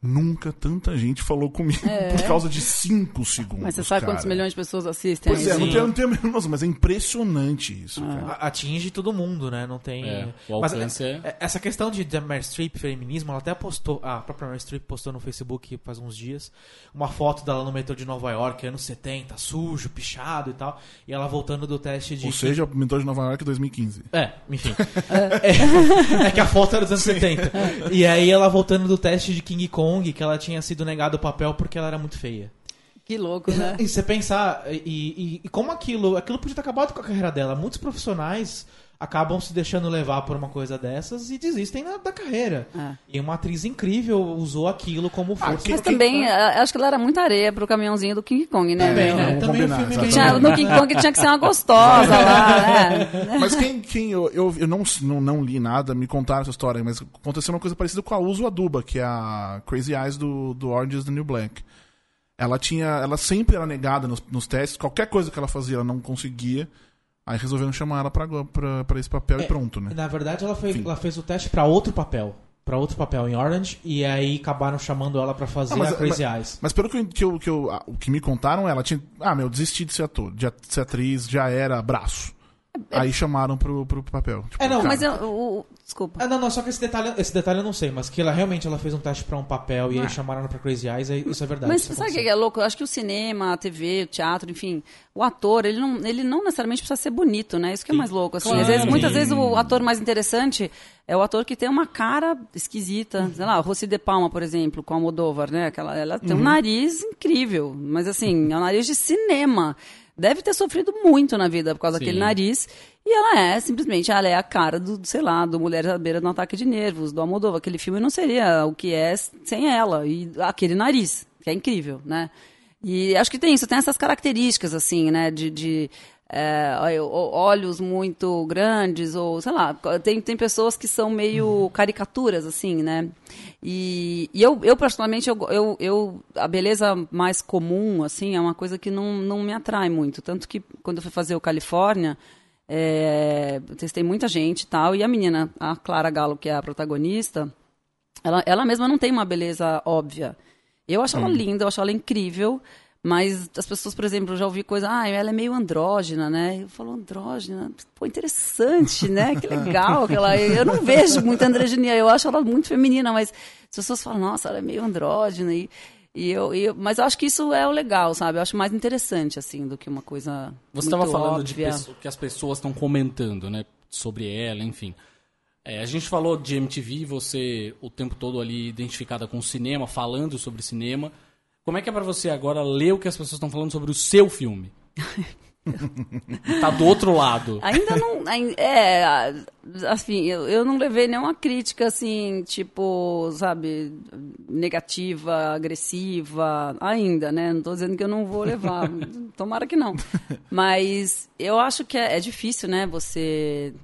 Nunca tanta gente falou comigo por causa de 5 segundos. É. Mas você sabe cara. quantos milhões de pessoas assistem? Pois a é, isso? não tenho, não tenho a menor noção, mas é impressionante isso, Ah. Atinge todo mundo, né? Não tem. É, o Mas, alcance é- é- Essa questão de, de Meryl Streep feminismo, ela até postou. A própria Meryl Streep postou no Facebook faz uns dias uma foto dela no metrô de Nova York, anos 70, sujo, pichado e tal. E ela voltando do teste de. Ou seja, o mentor de Nova York 2015. É, enfim. é, é que a foto era dos anos 70. E aí ela voltando do teste de King Kong, que ela tinha sido negado o papel porque ela era muito feia. Que louco, né? E você pensar, e, e- e como aquilo, aquilo podia ter acabado com a carreira dela. Muitos profissionais acabam se deixando levar por uma coisa dessas e desistem na- da carreira. É. E uma atriz incrível usou aquilo como força. que- Mas também, eh, acho que ela era muita areia pro caminhãozinho do King Kong, né? Também, né? Também o filme. Tinha- no King Kong tinha que ser uma gostosa lá, né? Mas quem, quem eu, eu, eu não, não, não li nada, me contaram essa história, mas aconteceu uma coisa parecida com a Uso Aduba, que é a Crazy Eyes do, do Orange is the New Black. Ela tinha. Ela sempre era negada nos, nos testes, qualquer coisa que ela fazia, ela não conseguia. Aí resolveram chamar ela pra esse papel e pronto, né? Na verdade, ela, foi, ela fez o teste pra outro papel. Pra outro papel em Orange. E aí acabaram chamando ela pra fazer Ah, mas- a Crazy Eyes. Mas pelo que, eu- que, eu, que eu- ah, o que me contaram, ela tinha. Ah, meu, desisti de ser ator, de ser atriz, já era braço. Aí chamaram pro, pro papel. Tipo, É, não, cara, Mas eu, o- desculpa. Ah, não, não, só que esse detalhe, esse detalhe eu não sei, mas que ela realmente ela fez um teste pra um papel e aí chamaram ela pra Crazy Eyes, aí isso é verdade. Mas sabe o que é louco? Eu acho que o cinema, a TV, o teatro, enfim, o ator, ele não, ele não necessariamente precisa ser bonito, né? Isso que é mais louco. Assim. Às vezes, muitas vezes o ator mais interessante é o ator que tem uma cara esquisita. Sei lá, Rossi de Palma, por exemplo, com a Almodóvar, né? Aquela, ela tem um nariz incrível, mas assim, é um nariz de cinema. Deve ter sofrido muito na vida por causa Sim. daquele nariz. E ela é, simplesmente, ela é a cara do, sei lá, do Mulheres à Beira de um Ataque de Nervos, do Almodóvar. Aquele filme não seria o que é sem ela. E aquele nariz, que é incrível, né? E acho que tem isso, tem essas características, assim, né? De, de é, olhos muito grandes, ou sei lá, tem, tem pessoas que são meio caricaturas, assim, né? E, e eu, eu, particularmente, eu, eu, eu, a beleza mais comum, assim, é uma coisa que não, não me atrai muito. Tanto que quando eu fui fazer o Califórnia, é, testei muita gente e tal, e a menina, a Clara Galo, que é a protagonista, ela, ela mesma não tem uma beleza óbvia. Eu acho ela linda, eu acho ela incrível, mas as pessoas, por exemplo, já ouvi coisa, ah, ela é meio andrógena, né? Eu falo, andrógena? Pô, interessante, né? Que legal. Aquela... Eu não vejo muita androginia, eu acho ela muito feminina, mas as pessoas falam, nossa, ela é meio andrógena. E, e eu, eu- mas eu acho que isso é o legal, sabe? Eu acho mais interessante, assim, do que uma coisa. Você estava falando de óbvia. pesso- que as pessoas estão comentando, né? Sobre ela, enfim. É, a gente falou de MTV, você o tempo todo ali identificada com o cinema, falando sobre cinema. Como é que é pra você agora ler o que as pessoas estão falando sobre o seu filme? tá do outro lado. Ainda não. É, assim, eu, eu não levei nenhuma crítica, assim, tipo, sabe, negativa, agressiva, ainda, né? Não tô dizendo que eu não vou levar. Tomara que não. Mas eu acho que é, é difícil, né? Você.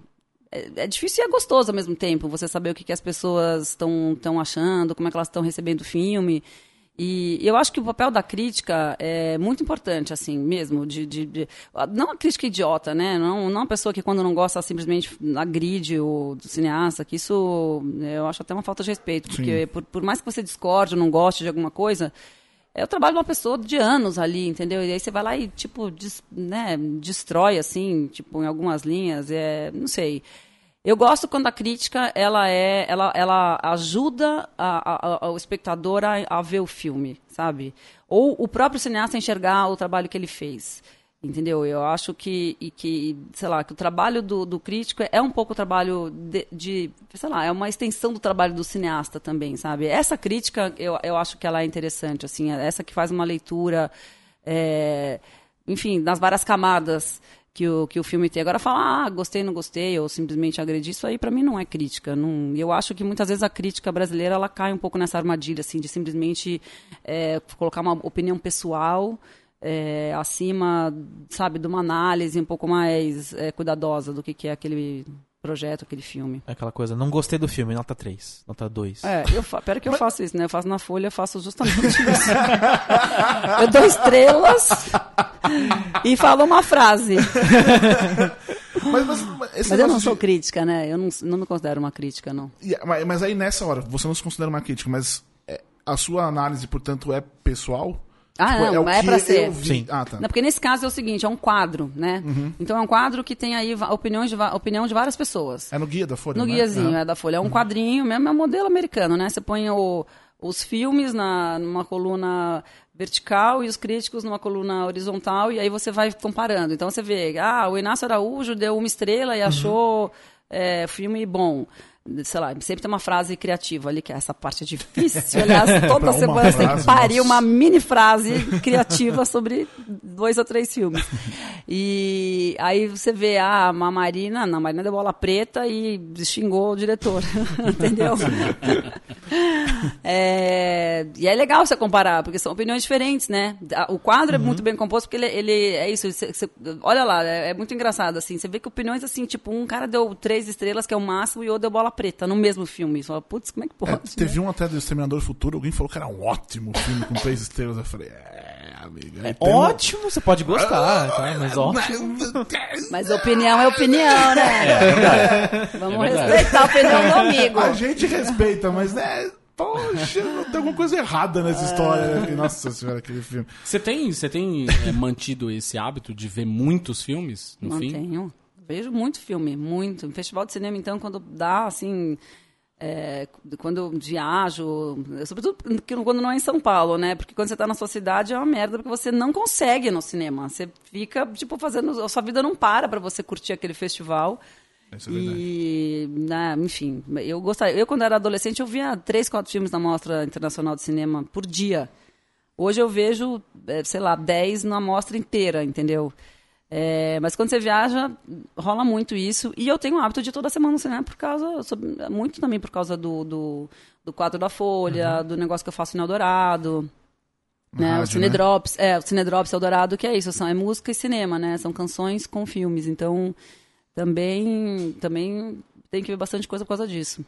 É, é difícil e é gostoso ao mesmo tempo, você saber o que, que as pessoas estão achando, como é que elas estão recebendo o filme. E eu acho que o papel da crítica é muito importante, assim, mesmo. De, de, de- não a crítica idiota, né? Não, não uma pessoa que, quando não gosta, simplesmente agride o cineasta, que isso eu acho até uma falta de respeito. Porque, por, por mais que você discorde ou não goste de alguma coisa, é o trabalho de uma pessoa de anos ali, entendeu? E aí você vai lá e, tipo, des- né, destrói, assim, tipo, em algumas linhas, é, não sei. Eu gosto quando a crítica ela é, ela, ela ajuda a, a, a, o espectador a, a ver o filme, sabe? Ou o próprio cineasta enxergar o trabalho que ele fez. Entendeu? Eu acho que, e que sei lá, que o trabalho do, do crítico é um pouco o trabalho de, de, sei lá, é uma extensão do trabalho do cineasta também, sabe? Essa crítica, eu, eu acho que ela é interessante, assim, é essa que faz uma leitura, é, enfim, nas várias camadas que o, que o filme tem. Agora falar, ah, gostei, não gostei, ou simplesmente agredi, isso aí para mim não é crítica. Não, eu acho que muitas vezes a crítica brasileira ela cai um pouco nessa armadilha, assim, de simplesmente é, colocar uma opinião pessoal é, acima, sabe, de uma análise um pouco mais é, cuidadosa do que, que é aquele projeto, aquele filme. É aquela coisa, não gostei do filme, nota 3, nota 2. É, eu fa... pera que eu faço isso, né? Eu faço na Folha, eu faço justamente isso. eu dou estrelas e falo uma frase. mas, mas, mas, mas eu não sou de... crítica, né? Eu não, não me considero uma crítica, não. Mas, mas aí nessa hora, você não se considera uma crítica, mas é, a sua análise, portanto, é pessoal? Ah, tipo, não, é, é pra ser. Sim. Ah, tá. Não, porque nesse caso é o seguinte, é um quadro, né? Uhum. Então é um quadro que tem aí opiniões de, opinião de várias pessoas. É no guia da Folha, No né? guiazinho, uhum. é da Folha. É um uhum. quadrinho, mesmo é um modelo americano, né? Você põe o, os filmes na, numa coluna vertical e os críticos numa coluna horizontal e aí você vai comparando. Então você vê, ah, o Inácio Araújo deu uma estrela e uhum. achou é, filme bom sei lá, sempre tem uma frase criativa ali, que é essa parte difícil. Aliás, toda semana você tem que parir uma mini frase criativa sobre dois ou três filmes. E aí você vê, ah, a Marina, não, a Marina deu bola preta e xingou o diretor, entendeu? é, e é legal você comparar, porque são opiniões diferentes, né? O quadro uhum. é muito bem composto, porque ele, ele é isso, você, você, olha lá, é, é, muito engraçado, assim, você vê que opiniões, assim, tipo, um cara deu três estrelas, que é o máximo, e outro deu bola preta no mesmo filme. Fala, putz, como é que pode? É, teve né? um até do Exterminador Futuro, alguém falou que era um ótimo filme com três estrelas. Eu falei, é, amiga. É ótimo, uma... você pode gostar, tá? mas ótimo. Mas opinião é opinião, né? É, Vamos é respeitar a opinião do amigo. A gente respeita, mas né. Poxa, tem alguma coisa errada nessa é. história. Né? Nossa senhora, aquele filme. Você tem, você tem é, mantido esse hábito de ver muitos filmes no Mantenho. fim? Mantenho. Vejo muito filme, muito. Festival de cinema, então, quando dá, assim, é, quando eu viajo, sobretudo quando não é em São Paulo, né? Porque quando você está na sua cidade é uma merda, porque você não consegue ir no cinema. Você fica, tipo, fazendo. A sua vida não para para você curtir aquele festival. Isso é e, né, enfim, eu gostaria. Eu, quando era adolescente, eu via três, quatro filmes na Mostra Internacional de Cinema por dia. Hoje eu vejo, é, sei lá, dez na mostra inteira, entendeu? É, mas quando você viaja, rola muito isso. E eu tenho o hábito de toda semana no cinema por causa. Muito também por causa do, do, do quadro da Folha, uhum. do negócio que eu faço no Eldorado. Né? Rádio, o Cine né? Drops, é, o Cine Drops Eldorado, que é isso, são, é música e cinema, né? São canções com filmes. Então, também, também tem que ver bastante coisa por causa disso.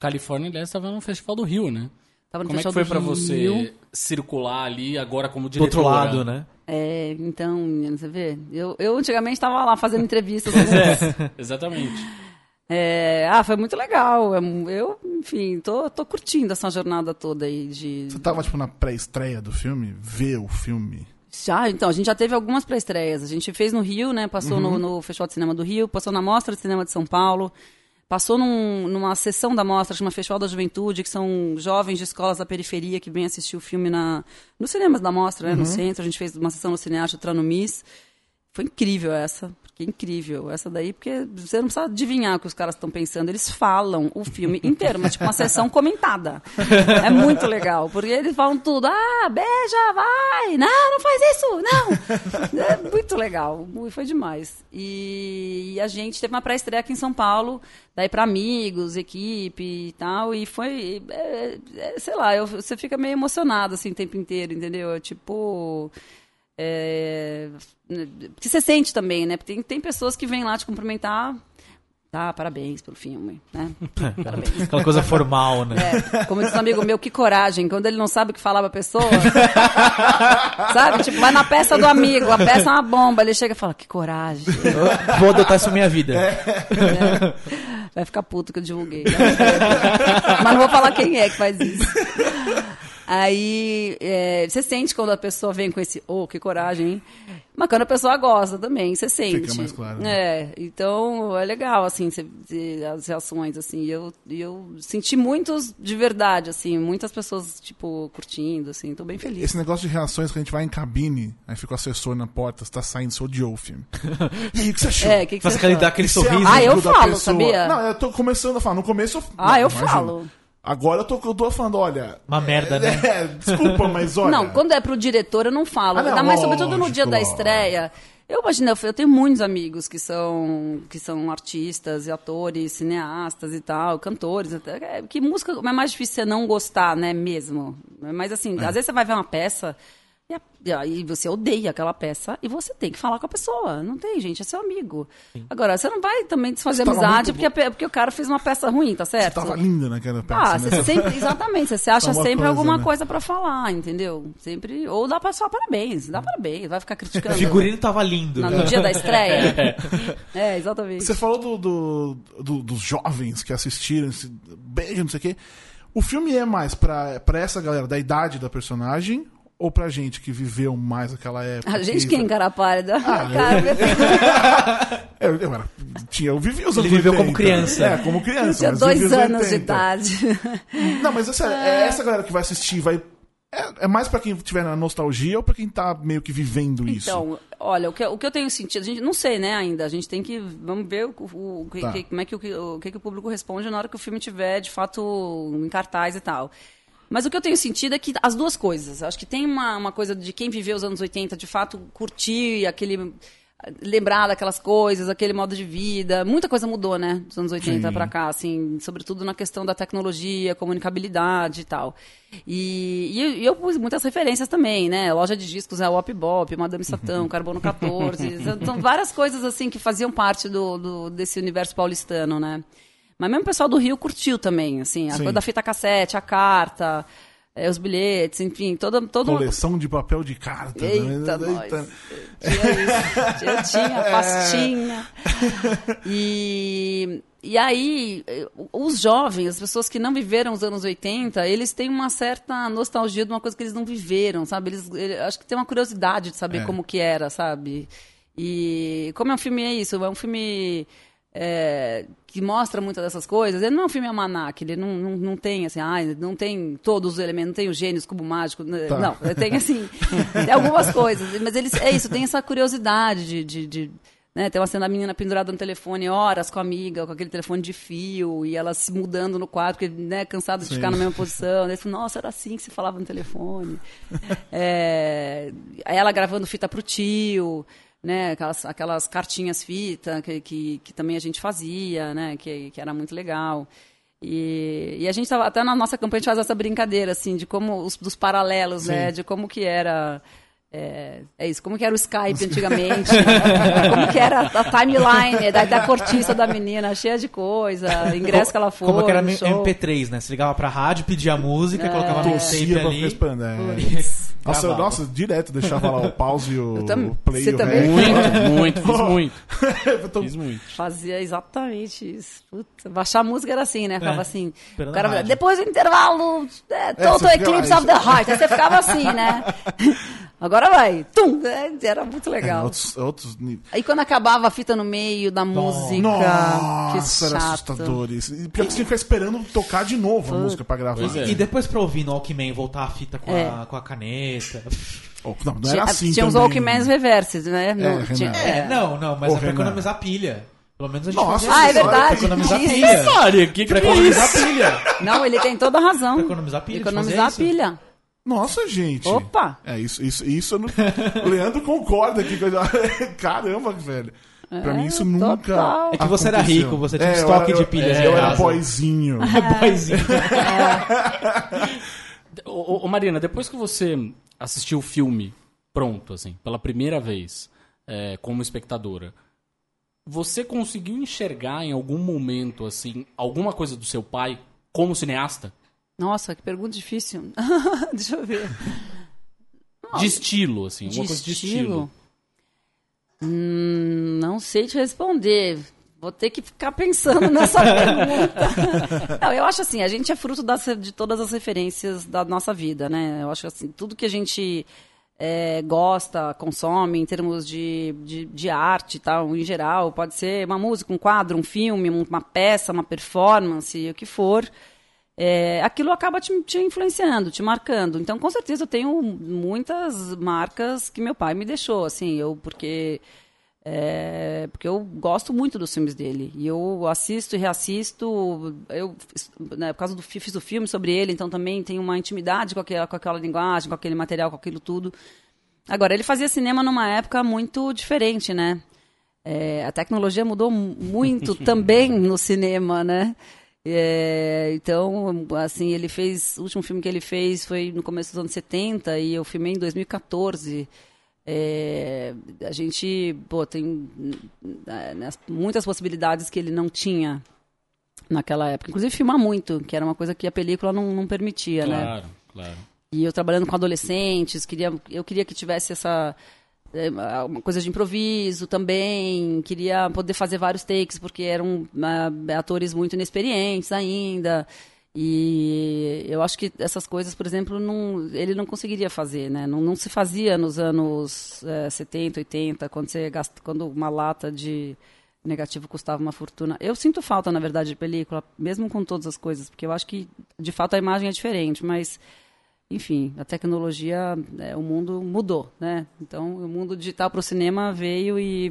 Califórnia, aliás, estava no Festival do Rio, né? Tava no como Festival é que foi para você circular ali agora como diretor? Do outro lado, né? É, então, você vê, eu, eu antigamente estava lá fazendo entrevistas. é, exatamente. É, ah, foi muito legal. Eu, enfim, tô, tô curtindo essa jornada toda aí de. Você tava, tipo, na pré-estreia do filme? Ver o filme? Já, então, a gente já teve algumas pré-estreias. A gente fez no Rio, né? Passou uhum. no, no Festival de Cinema do Rio, passou na Mostra de Cinema de São Paulo. Passou num, numa sessão da mostra, chama Festival da Juventude, que são jovens de escolas da periferia que vêm assistir o filme na, nos cinemas da mostra, né, uhum. no centro. A gente fez uma sessão no Cinearte, outra no MIS. Foi incrível essa. Que incrível. Essa daí, porque você não precisa adivinhar o que os caras estão pensando. Eles falam o filme inteiro, mas tipo uma sessão comentada. É muito legal, porque eles falam tudo. Ah, beija, vai! Não, não faz isso! Não! É muito legal. Foi demais. E, a gente teve uma pré-estreia aqui em São Paulo, daí para amigos, equipe e tal, e foi. É, é, sei lá, eu, você fica meio emocionado assim o tempo inteiro, entendeu? Tipo. É, que você sente também, né? Porque tem, tem pessoas que vêm lá te cumprimentar. Tá, parabéns pelo filme, né? Parabéns. Aquela coisa formal, né? É, como diz um amigo meu, que coragem, quando ele não sabe o que falar pra pessoa. sabe? Tipo, vai na peça do amigo, a peça é uma bomba, ele chega e fala, que coragem. Vou adotar isso na minha vida. É. Vai ficar puto que eu divulguei. Né? Mas não vou falar quem é que faz isso. Aí é, você sente quando a pessoa vem com esse, oh, que coragem, hein? Mas quando a pessoa gosta também, você sente. mais claro, né? É, então é legal, assim, você- você- as reações, assim. Eu, eu senti muitos de verdade, assim, muitas pessoas, tipo, curtindo, assim, tô bem feliz. Esse negócio de reações que a gente vai em cabine, aí fica o assessor na porta, você tá saindo, você odiou o filme. E aí, o que você achou? É, que, que você achou? dá aquele é sorriso. Ah, eu falo, sabia? Não, eu tô começando a falar. No começo eu Ah, não, eu imagina. falo. Agora eu tô, eu tô falando, olha. Uma merda, né? É, desculpa, mas olha. Não, quando é pro diretor, eu não falo. Ah, não, Ainda mais, sobretudo no lógico, dia da lógico. estreia. Eu imagino, eu- eu tenho muitos amigos que são, que são artistas e atores, cineastas e tal, cantores. até, é, Que música é mais difícil você não gostar, né, mesmo. Mas assim, É. às vezes você vai ver uma peça e, a- e aí você odeia aquela peça e você tem que falar com a pessoa. Não tem, gente, é seu amigo. Agora, você não vai também desfazer Você amizade porque, porque o cara fez uma peça ruim, tá certo? Tava linda naquela peça. Ah, né? você sempre, exatamente, você acha uma sempre coisa, alguma né? coisa pra falar, entendeu? Sempre, ou dá pra só parabéns, dá parabéns, vai ficar O criticando. figurino tava lindo. na- no dia da estreia. É, exatamente. Você falou do, do- do- dos jovens que assistiram, esse beijo, não sei o quê. O filme é mais pra, pra essa galera da idade da personagem ou pra gente que viveu mais aquela época? A gente que... é encara pálida. Ah, Cara, Eu, eu, era, tinha, eu vivi os anos Ele viveu 80. como criança. É, como eu criança. tinha dois os anos de 80. idade. Não, mas é sério, é essa galera que vai assistir, vai. É, é mais pra quem tiver na nostalgia ou pra quem tá meio que vivendo isso? Então, olha, o que, o que eu tenho sentido, a gente não sei, né, ainda. A gente tem que. Vamos ver o, o- o que, Tá. que- como é que o, o que, que o público responde na hora que o filme tiver, de fato, em cartaz e tal. Mas o que eu tenho sentido é que as duas coisas. Acho que tem uma, uma coisa de quem viveu os anos 80, de fato, curtir aquele. Lembrar daquelas coisas, aquele modo de vida. Muita coisa mudou, né? Dos anos 80 Sim. pra cá, assim, sobretudo na questão da tecnologia, comunicabilidade e tal. E, e eu- pus muitas referências também, né? Loja de discos é o Op Bop, Madame Satã, Carbono 14. são- são várias coisas assim que faziam parte do, do- desse universo paulistano, né? Mas mesmo o pessoal do Rio curtiu também, assim, a Sim. coisa da fita cassete, a carta, eh, os bilhetes, enfim, toda, todo Coleção de papel de carta. né? Eita, nós. Tinha isso. Tinha pastinha. E, e aí, os jovens, as pessoas que não viveram os anos 80, eles têm uma certa nostalgia de uma coisa que eles não viveram, sabe? Eles, ele- acho que tem uma curiosidade de saber É. como que era, sabe? E como é um filme, é isso, é um filme é, que mostra muitas dessas coisas. Ele não é um filme almanac, ele não, não, não tem assim, ah, não tem todos os elementos, não tem os gênios, cubo mágico, né? Tá. não, tem assim, tem algumas coisas, mas eles, é isso, tem essa curiosidade de, de, de, né, tem uma cena da menina pendurada no telefone horas com a amiga, com aquele telefone de fio, e ela se mudando no quadro, porque, né, cansada de Sim. ficar na mesma posição. Daí nossa, era assim que se falava no telefone. É, ela gravando fita pro tio, né, aquelas, aquelas cartinhas fita que, que, que também a gente fazia, né, que, que era muito legal. E, e a gente tava, até na nossa campanha a gente faz essa brincadeira, assim, de como, os, dos paralelos, né, de como que era... É, é isso, como que era o Skype antigamente, como que era a timeline da, da cortiça da menina, cheia de coisa, ingresso que ela foi, Como que era no show. MP3, né? Você ligava pra rádio, pedia música, colocava no tape Torcia pra. É. Putz. Nossa, eu- nossa, direto deixava lá o pause e o, tam- o play você o também? Muito, muito, fiz muito. Eu tô- Fiz muito. Fazia exatamente isso. Puta, baixar a música era assim, né? Ficava É, assim. cara, depois do intervalo, é, você Total Eclipse of the Heart. Aí você ficava assim, né? Agora vai. Tum! É, Era muito É, legal. outros, outros níveis. Aí quando acabava a fita no meio da música. Nossa, que era chato. assustador isso. E pior que você tinha que ficar esperando tocar de novo a música pra gravar. Pois é. E depois pra ouvir no Walkman, voltar a fita com, É. a, com a caneta. Oh, não, não Tinha, era assim tinha uns também. Walkmans reverses, né? No- Renan. tinha- É, é. não, não, mas Ô, é pra Renan. economizar pilha. Pelo menos a gente Nossa, Ah, é isso. verdade. Pra economizar Isso. pilha. Que que Pra é isso? economizar pilha. Não, ele tem toda a razão. Pra economizar pilha, Economizar pilha. Nossa, gente. Opa! É, isso, isso, isso eu não... O Leandro concorda aqui. com a- Caramba, velho. Pra mim isso nunca total. É que você era rico, você tinha um eu estoque era- de pilhas Eu, em eu era casa. boyzinho. É boyzinho. Ô, ô, ô, Marina, depois que você assistiu o filme pronto, assim, pela primeira vez, é, como espectadora, você conseguiu enxergar em algum momento, assim, alguma coisa do seu pai como cineasta? Nossa, que pergunta difícil. Deixa eu ver. De estilo, assim, De coisa de estilo? estilo. Hum, não sei te responder. Vou ter que ficar pensando nessa pergunta. Não, eu acho assim, a gente é fruto das, de todas as referências da nossa vida, né? Eu acho assim, tudo que a gente é, gosta, consome em termos de, de, de arte e tal, em geral, pode ser uma música, um quadro, um filme, uma peça, uma performance, o que for. É, aquilo acaba te, te, influenciando, te marcando. Então, com certeza, eu tenho muitas marcas que meu pai me deixou, assim, eu porque é, porque eu gosto muito dos filmes dele e eu assisto e reassisto. Eu, né, por causa do fiz o filme sobre ele, então também tenho uma intimidade com aquela, com aquela linguagem, com aquele material, com aquilo tudo. Agora, ele fazia cinema numa época muito diferente, né? É, a tecnologia mudou muito também no cinema, né? É, então, assim, ele fez. O último filme que ele fez foi no começo dos anos 70 e eu filmei em 2014. É, a gente pô, tem né, muitas possibilidades que ele não tinha naquela época. Inclusive filmar muito, que era uma coisa que a película não, não permitia, claro, né? Claro, claro. E eu trabalhando com adolescentes, queria, eu queria que tivesse essa uma coisa de improviso também, queria poder fazer vários takes, porque eram uh, atores muito inexperientes ainda. E eu acho que essas coisas, por exemplo, não, ele não conseguiria fazer, né? Não, não se fazia nos anos é, 70, 80, quando, você gasta, quando uma lata de negativo custava uma fortuna. Eu sinto falta, na verdade, de película, mesmo com todas as coisas, porque eu acho que, de fato, a imagem é diferente, mas enfim, a tecnologia, é, o mundo mudou, né? Então, o mundo digital para o cinema veio e,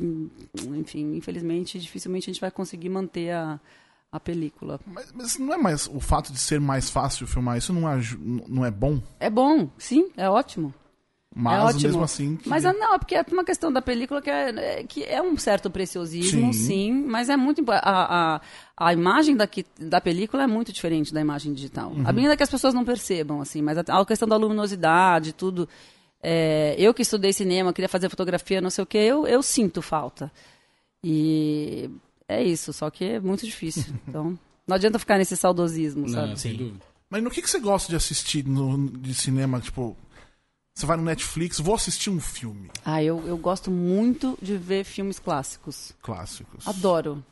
enfim, infelizmente, dificilmente a gente vai conseguir manter a, a película. Mas, mas, não é mais o fato de ser mais fácil filmar isso não é, não é bom? É bom, sim, é ótimo. Mas é ótimo. mesmo assim. Que... Mas não, é porque é uma questão da película que é, que é um certo preciosismo, sim, sim mas é muito a, a, a imagem daqui, da película é muito diferente da imagem digital. Uhum. A minha é que as pessoas não percebam, assim, mas a, a questão da luminosidade, tudo. É, eu que estudei cinema, queria fazer fotografia, não sei o que, eu, eu sinto falta. E é isso, só que é muito difícil. Então, não adianta ficar nesse saudosismo, sabe? Não, Sim. Mas no que, que você gosta de assistir no, de cinema, tipo, você vai no Netflix, vou assistir um filme. Ah, eu, eu gosto muito de ver filmes clássicos. Clássicos. Adoro.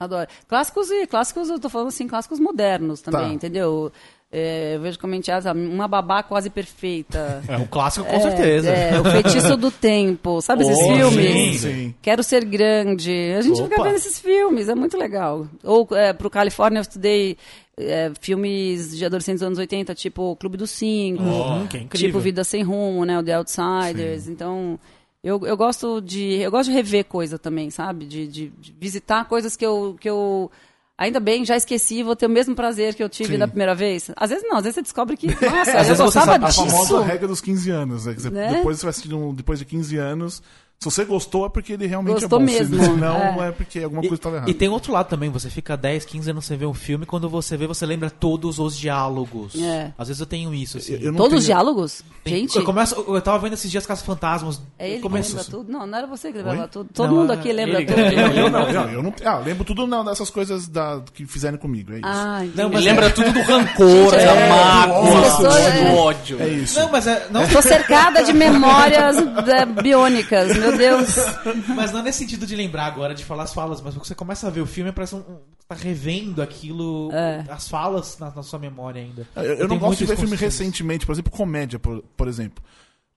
Adoro. Clássicos e clássicos, eu tô falando assim, clássicos modernos também, tá. entendeu? É, eu vejo comentários, uma babá quase perfeita. É um clássico com é, certeza. É, o feitiço do tempo, sabe oh, esses filmes? Sim, sim. Quero ser grande. A gente Opa. fica vendo esses filmes, é muito legal. Ou é, pro Califórnia eu estudei é, filmes de adolescentes dos anos 80, tipo Clube dos Cinco, oh, tipo Vida Sem Rumo, né? O The Outsiders. Sim. Então, eu, eu gosto de. Eu gosto de rever coisa também, sabe? De, de, de, visitar coisas que eu, que eu. Ainda bem, já esqueci, vou ter o mesmo prazer que eu tive Sim. da primeira vez. Às vezes não, às vezes você descobre que, nossa, é, eu gostava disso. A famosa regra dos 15 anos. Né? Né? Depois você vai assistir um, depois de 15 anos, se você gostou, é porque ele realmente gostou é bom. mesmo. Se não, é. é porque alguma coisa estava errada. E tem outro lado também. Você fica 10, 15 anos sem ver um filme. Quando você vê, você lembra todos os diálogos. É. Às vezes eu tenho isso. Assim. Eu, todos tenho... os diálogos? Tem... Gente. Eu, começo, eu tava vendo esses dias Caça Fantasmas. É ele começo... que lembra tudo? Não, não era você que lembrava tudo. Todo não, mundo aqui lembra ele... tudo. Eu, eu, não, eu, eu não. Ah, lembro tudo não, dessas coisas da, que fizeram comigo. É isso. Ah, não, mas lembra tudo do rancor, da é, mágoa, do ódio. É isso. Não, mas é. Não... Estou cercada de memórias é, biônicas, meu Deus. Mas não nesse sentido de lembrar agora, de falar as falas, mas você começa a ver o filme, parece um, um tá revendo aquilo, é. as falas na, na, sua memória ainda. Eu, eu, eu não gosto de ver filme recentemente, por exemplo, comédia, por, por exemplo.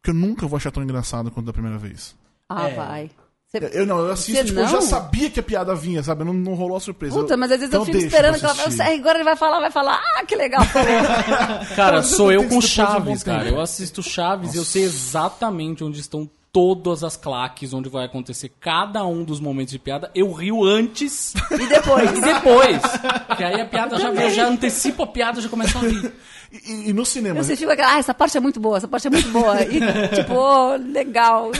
Porque eu nunca vou achar tão engraçado quanto da primeira vez. Ah, é. vai. Cê... Eu não, eu assisto, tipo, eu já sabia que a piada vinha, sabe? Não, não rolou a surpresa. Puta, mas às vezes então eu fico esperando que ela vai. Agora ele vai falar, vai falar, ah, que legal. cara, sou eu com Chaves, cara. Eu assisto Chaves e eu sei exatamente onde estão todas as claques onde vai acontecer cada um dos momentos de piada, eu rio antes e depois. e depois. que aí a piada já, eu já antecipo a piada, já começa a rir. E, e, no cinema. Você fica ah, essa parte é muito boa, essa parte é muito boa. E, tipo, oh, legal.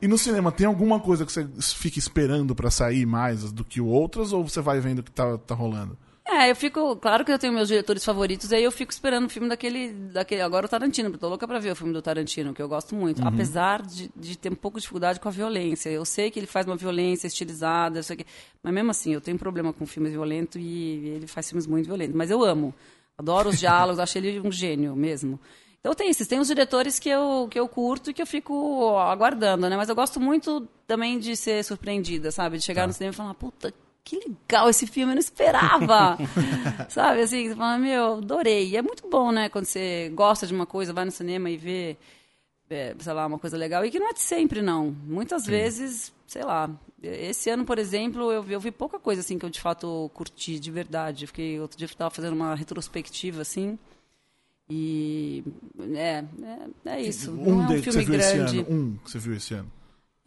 E no cinema, tem alguma coisa que você fica esperando para sair mais do que outras, ou você vai vendo o que tá, tá rolando? É, eu fico. Claro que eu tenho meus diretores favoritos, aí eu fico esperando o filme daquele. daquele agora o Tarantino, porque eu tô louca pra ver o filme do Tarantino, que eu gosto muito. Uhum. Apesar de, de ter um pouco de dificuldade com a violência. Eu sei que ele faz uma violência estilizada, sei que, mas mesmo assim, eu tenho problema com filmes violentos e ele faz filmes muito violentos. Mas eu amo. Adoro os diálogos, acho ele um gênio mesmo. Então tem esses, tem os diretores que eu, que eu curto e que eu fico aguardando, né? Mas eu gosto muito também de ser surpreendida, sabe? De chegar tá. no cinema e falar, puta, que legal esse filme, eu não esperava. Sabe, assim, você fala, meu, adorei. E é muito bom, né, quando você gosta de uma coisa, vai no cinema e vê, é, sei lá, uma coisa legal. E que não é de sempre, não. Muitas vezes, sei lá. Esse ano, por exemplo, eu vi, eu vi pouca coisa, assim, que eu de fato curti, de verdade. Fiquei, outro dia eu estava fazendo uma retrospectiva, assim. E é, é, é isso. não Um é um filme grande. Um que você viu esse ano.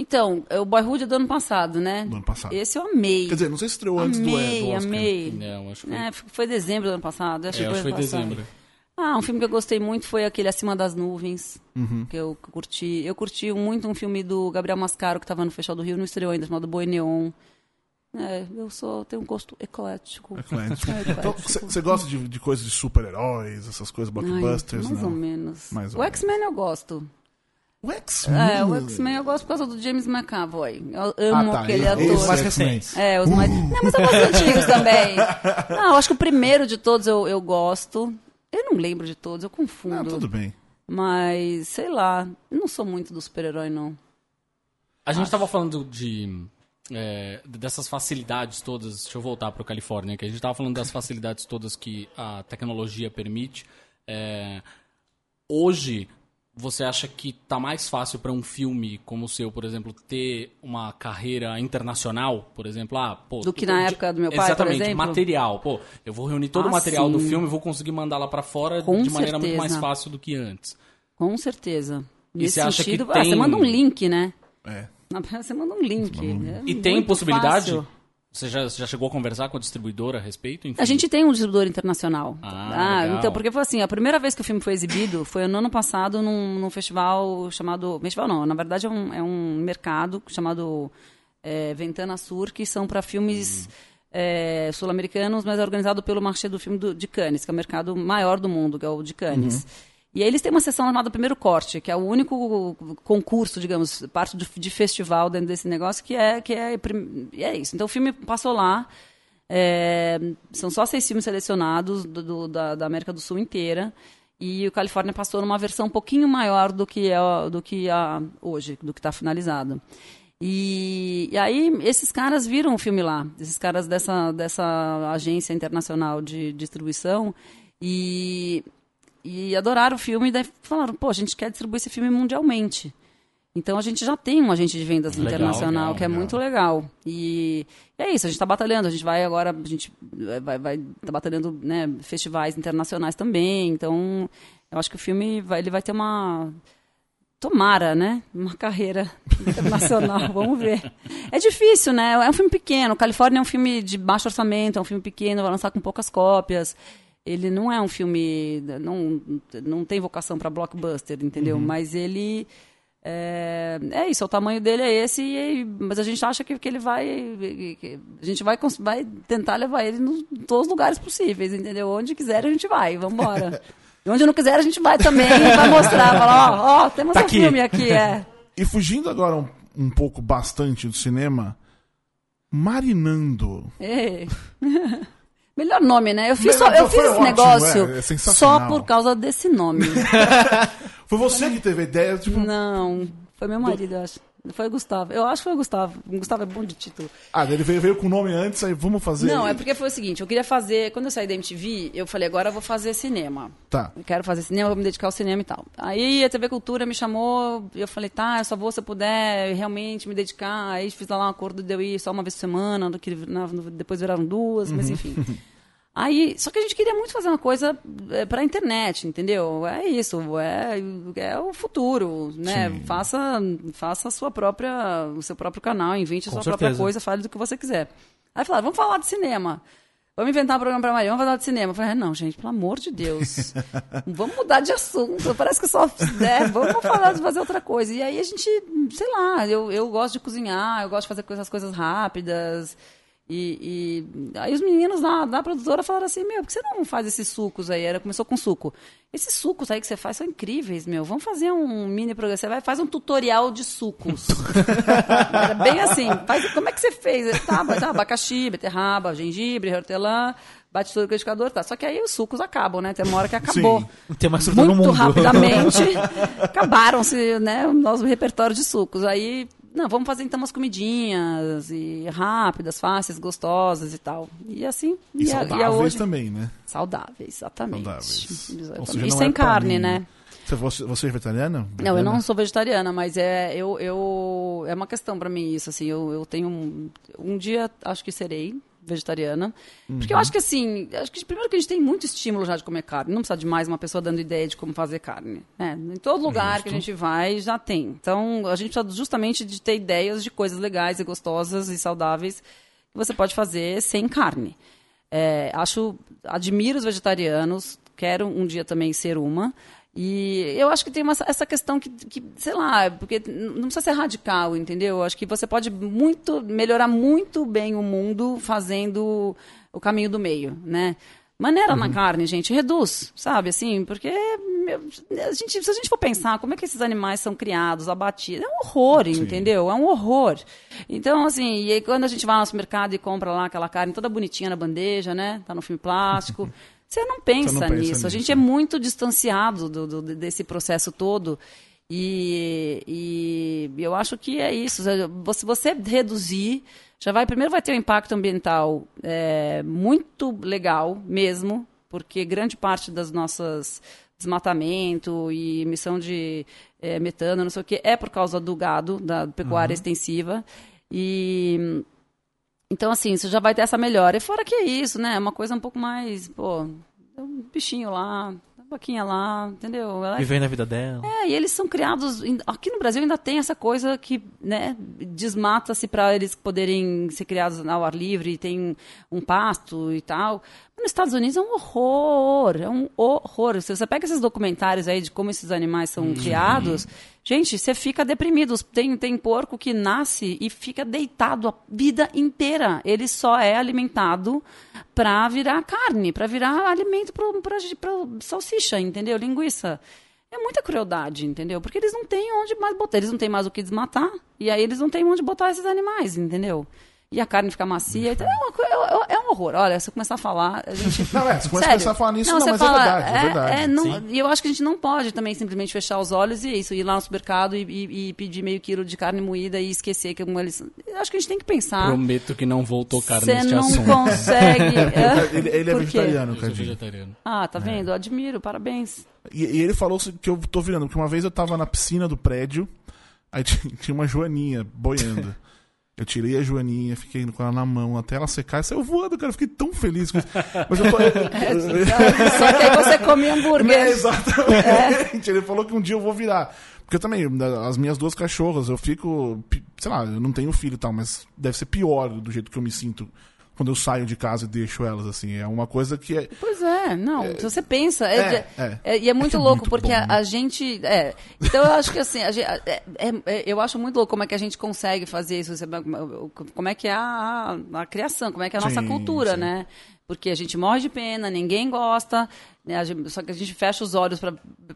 Então, é o Boyhood é do ano passado, né? Do ano passado. Esse eu amei. Quer dizer, não sei se estreou antes do, amei, do Oscar. amei. Não, acho que foi, É, foi dezembro do ano passado. Acho é, que acho foi ano passado. dezembro. Ah, um filme que eu gostei muito foi aquele Acima das Nuvens, Uhum. que eu curti. Eu curti muito um filme do Gabriel Mascaro, que estava no Festival do Rio, não estreou ainda, chamado Boi Neon. É, eu sou, tenho um gosto eclético. Eclético. É, Então, você gosta de, de coisas de super-heróis, essas coisas, Ai, blockbusters, mais não? ou menos. Mais ou o X-Men eu gosto. O X-Men. É, o X-Men eu gosto por causa do James McAvoy. Eu amo Ah, tá, aquele esse- ator. esse mais recentes. É, os mais. Não, mas eu gosto dos antigos também. Não, eu acho que o primeiro de todos eu, eu gosto. Eu não lembro de todos, eu confundo. Não, tudo bem. Mas, sei lá, não sou muito do super-herói, não. A gente tava falando de. é, dessas facilidades todas. Deixa eu voltar para o Califórnia, que a gente tava falando das facilidades todas que a tecnologia permite. É, hoje, você acha que tá mais fácil para um filme como o seu, por exemplo, ter uma carreira internacional, por exemplo? Ah, pô, Do que na de- época do meu pai, Exatamente, material. Pô, eu vou reunir todo Ah, o material do sim. filme e vou conseguir mandar lá para fora Com de maneira muito mais certeza. fácil do que antes. Com certeza. E Nesse você acha que sentido, ah, tem- você manda um link, né? É. Você manda um link. É E tem possibilidade? fácil. Você já, já chegou a conversar com a distribuidora a respeito? Enfim. A gente tem um distribuidor internacional. Ah, legal. então, porque foi assim, a primeira vez que o filme foi exibido foi no ano passado num, num festival chamado. Festival não, na verdade é um, é um mercado chamado é, Ventana Sur, que são para filmes é, sul-americanos, mas é organizado pelo Marché do Filme do- de Cannes, que é o mercado maior do mundo, que é o de Cannes. E aí eles têm uma sessão chamada Primeiro Corte, que é o único concurso, digamos, parte de festival dentro desse negócio, que é, que é, é isso. Então o filme passou lá, é, são só seis filmes selecionados do- do- da, da América do Sul inteira. E o Califórnia passou numa versão um pouquinho maior do que é do que a, hoje, do que está finalizado. E, e aí esses caras viram o filme lá, esses caras dessa, dessa agência internacional de distribuição e, e adoraram o filme e daí falaram, pô, a gente quer distribuir esse filme mundialmente. Então a gente já tem um agente de vendas Legal, internacional legal, que é legal. muito legal. E é isso, a gente está batalhando, a gente vai agora, a gente vai, vai tá batalhando né, festivais internacionais também. Então, eu acho que o filme vai, ele vai ter uma. Tomara, né? Uma carreira internacional, vamos ver. É difícil, né? É um filme pequeno. Califórnia é um filme de baixo orçamento, é um filme pequeno, vai lançar com poucas cópias. Ele não é um filme. Não, não tem vocação para blockbuster, entendeu? Mas ele. É, é isso, o tamanho dele é esse, e- mas a gente acha que, que ele vai. que a gente vai, vai tentar levar ele nos- em todos os lugares possíveis, entendeu? Onde quiser a gente vai, vamos embora. E onde não quiser a gente vai também, vai mostrar, falar, ó, ó, temos Tá um aqui. filme aqui, é. E fugindo agora um, um pouco bastante do cinema, Marinando. É. Melhor nome, né? Eu fiz, só, eu fiz esse ótimo, negócio é, é só por causa desse nome. Foi você que teve a ideia, tipo, Não, foi meu marido, eu acho. Foi o Gustavo. Eu acho que foi o Gustavo. O Gustavo é bom de título. ah, ele veio, veio com o nome antes, aí vamos fazer. Não, é porque foi o seguinte, eu queria fazer, quando eu saí da MTV, eu falei, agora eu vou fazer cinema. Tá. Eu quero fazer cinema, vou me dedicar ao cinema e tal. Aí a TV Cultura me chamou, e eu falei, tá, eu só vou se eu puder realmente me dedicar. Aí fiz lá um acordo de eu ir só uma vez por semana, que depois viraram duas, mas enfim. Aí, só que a gente queria muito fazer uma coisa é, pra internet, entendeu? É isso, é, é o futuro, né? Sim. Faça, faça a sua própria, o seu próprio canal, invente a Com sua própria certeza. coisa, fale do que você quiser. Aí falaram, vamos falar de cinema. Vamos inventar um programa pra Maria, vamos falar de cinema. Eu falei, ah, não, gente, pelo amor de Deus. vamos mudar de assunto. Parece que só. É, vamos falar de fazer outra coisa. E aí a gente, sei lá, eu, eu gosto de cozinhar, eu gosto de fazer essas coisas rápidas. E, e aí os meninos da, da produtora falaram assim, meu, por que você não faz esses sucos aí? Era, começou com suco. Esses sucos aí que você faz são incríveis, meu. Vamos fazer um mini programa. Você vai faz um tutorial de sucos. Era bem assim. Faz, como é que você fez? Tá, tá, abacaxi, beterraba, gengibre, hortelã, bate tudo no liquidificador, tá. Só que aí os sucos acabam, né? Tem uma hora que acabou. Tem mais fruta no Muito mundo. rapidamente acabaram-se né, o nosso repertório de sucos. Aí não, vamos fazer então umas comidinhas e rápidas, fáceis, gostosas e tal. E assim. E, a- saudáveis hoje- também, né? Saudáveis, exatamente. Saudáveis. Exatamente. Seja, e sem é carne, mim. né? Você, você, é vegetariana? Não, eu não sou vegetariana, mas é eu, eu é uma questão pra mim isso assim. Eu, eu tenho um, um dia acho que serei vegetariana, porque eu Uhum. acho que assim, acho que primeiro que a gente tem muito estímulo já de comer carne. Não precisa de mais uma pessoa dando ideia de como fazer carne. né? Em todo lugar que a gente vai já tem. Então a gente precisa justamente de ter ideias de coisas legais e gostosas e saudáveis que você pode fazer sem carne. É, acho, admiro os vegetarianos, quero um dia também ser uma. E eu acho que tem uma- essa questão que, que, sei lá, porque não precisa ser radical, entendeu? Eu acho que você pode muito melhorar muito bem o mundo fazendo o caminho do meio, né? Maneira na carne, gente, reduz, sabe? Assim, porque a gente, se a gente for pensar como é que esses animais são criados, abatidos, é um horror, entendeu? É um horror. Então, assim, e aí quando a gente vai no nosso mercado e compra lá aquela carne toda bonitinha na bandeja, né? Tá no filme plástico. Você não pensa, não pensa nisso. A gente nisso, é muito distanciado do, do- desse processo todo. E, e eu acho que é isso. Se você reduzir, já vai primeiro vai ter um impacto ambiental é, muito legal mesmo, porque grande parte das nossas desmatamento e emissão de é, metano, não sei o que, é por causa do gado, da pecuária extensiva. E então, assim, você já vai ter essa melhora. E fora que é isso, né? É uma coisa um pouco mais, pô, é um bichinho lá, uma vaquinha lá, entendeu? Ela é Vivendo a vida dela. é, e eles são criados. Aqui no Brasil ainda tem essa coisa que, né, desmata-se para eles poderem ser criados ao ar livre, tem um pasto e tal. Mas nos Estados Unidos é um horror, é um horror. Se você pega esses documentários aí de como esses animais são criados, gente, você fica deprimido. Tem, tem porco que nasce e fica deitado a vida inteira. Ele só é alimentado para virar carne, para virar alimento para salsicha, entendeu? Linguiça. É muita crueldade, entendeu? Porque eles não têm onde mais botar, eles não têm mais o que desmatar, e aí eles não têm onde botar esses animais, entendeu? E a carne fica macia, então é, uma co- é- é um horror. Olha, se eu começar a falar, a gente... Não, é, você começa a falar nisso, não, você mas é verdade, é verdade. é, não- e eu acho que a gente não pode também simplesmente fechar os olhos e isso, ir lá no supermercado e, e- e pedir meio quilo de carne moída e esquecer que eles... Eu acho que a gente tem que pensar. Prometo que não vou tocar Você neste não assunto. consegue... Ele, ele é vegetariano, Cadinho. vegetariano. Ah, tá vendo? Admiro, parabéns. E, e ele falou que eu tô virando, porque uma vez eu tava na piscina do prédio, aí tinha uma joaninha boiando. Eu tirei a joaninha, fiquei com ela na mão até ela secar e saiu voando, cara. Eu fiquei tão feliz com isso. Mas eu tô. Só que aí você come hambúrguer. É, exatamente. Ele falou que um dia eu vou virar. Porque eu também, as minhas duas cachorras, eu fico. Sei lá, eu não tenho filho e tal, mas deve ser pior do jeito que eu me sinto quando eu saio de casa e deixo elas, assim. É uma coisa que é. Pois é, não, se você pensa, é, É, é- é. e é muito É louco, muito porque bom, a, né? a gente, é, então eu acho que assim, a gente- é- é- é- eu acho muito louco como é que a gente consegue fazer isso, como é que é a, a criação, como é que é a nossa Sim, cultura, sim. né? Porque a gente morre de pena, ninguém gosta, né? A gente- só que a gente fecha os olhos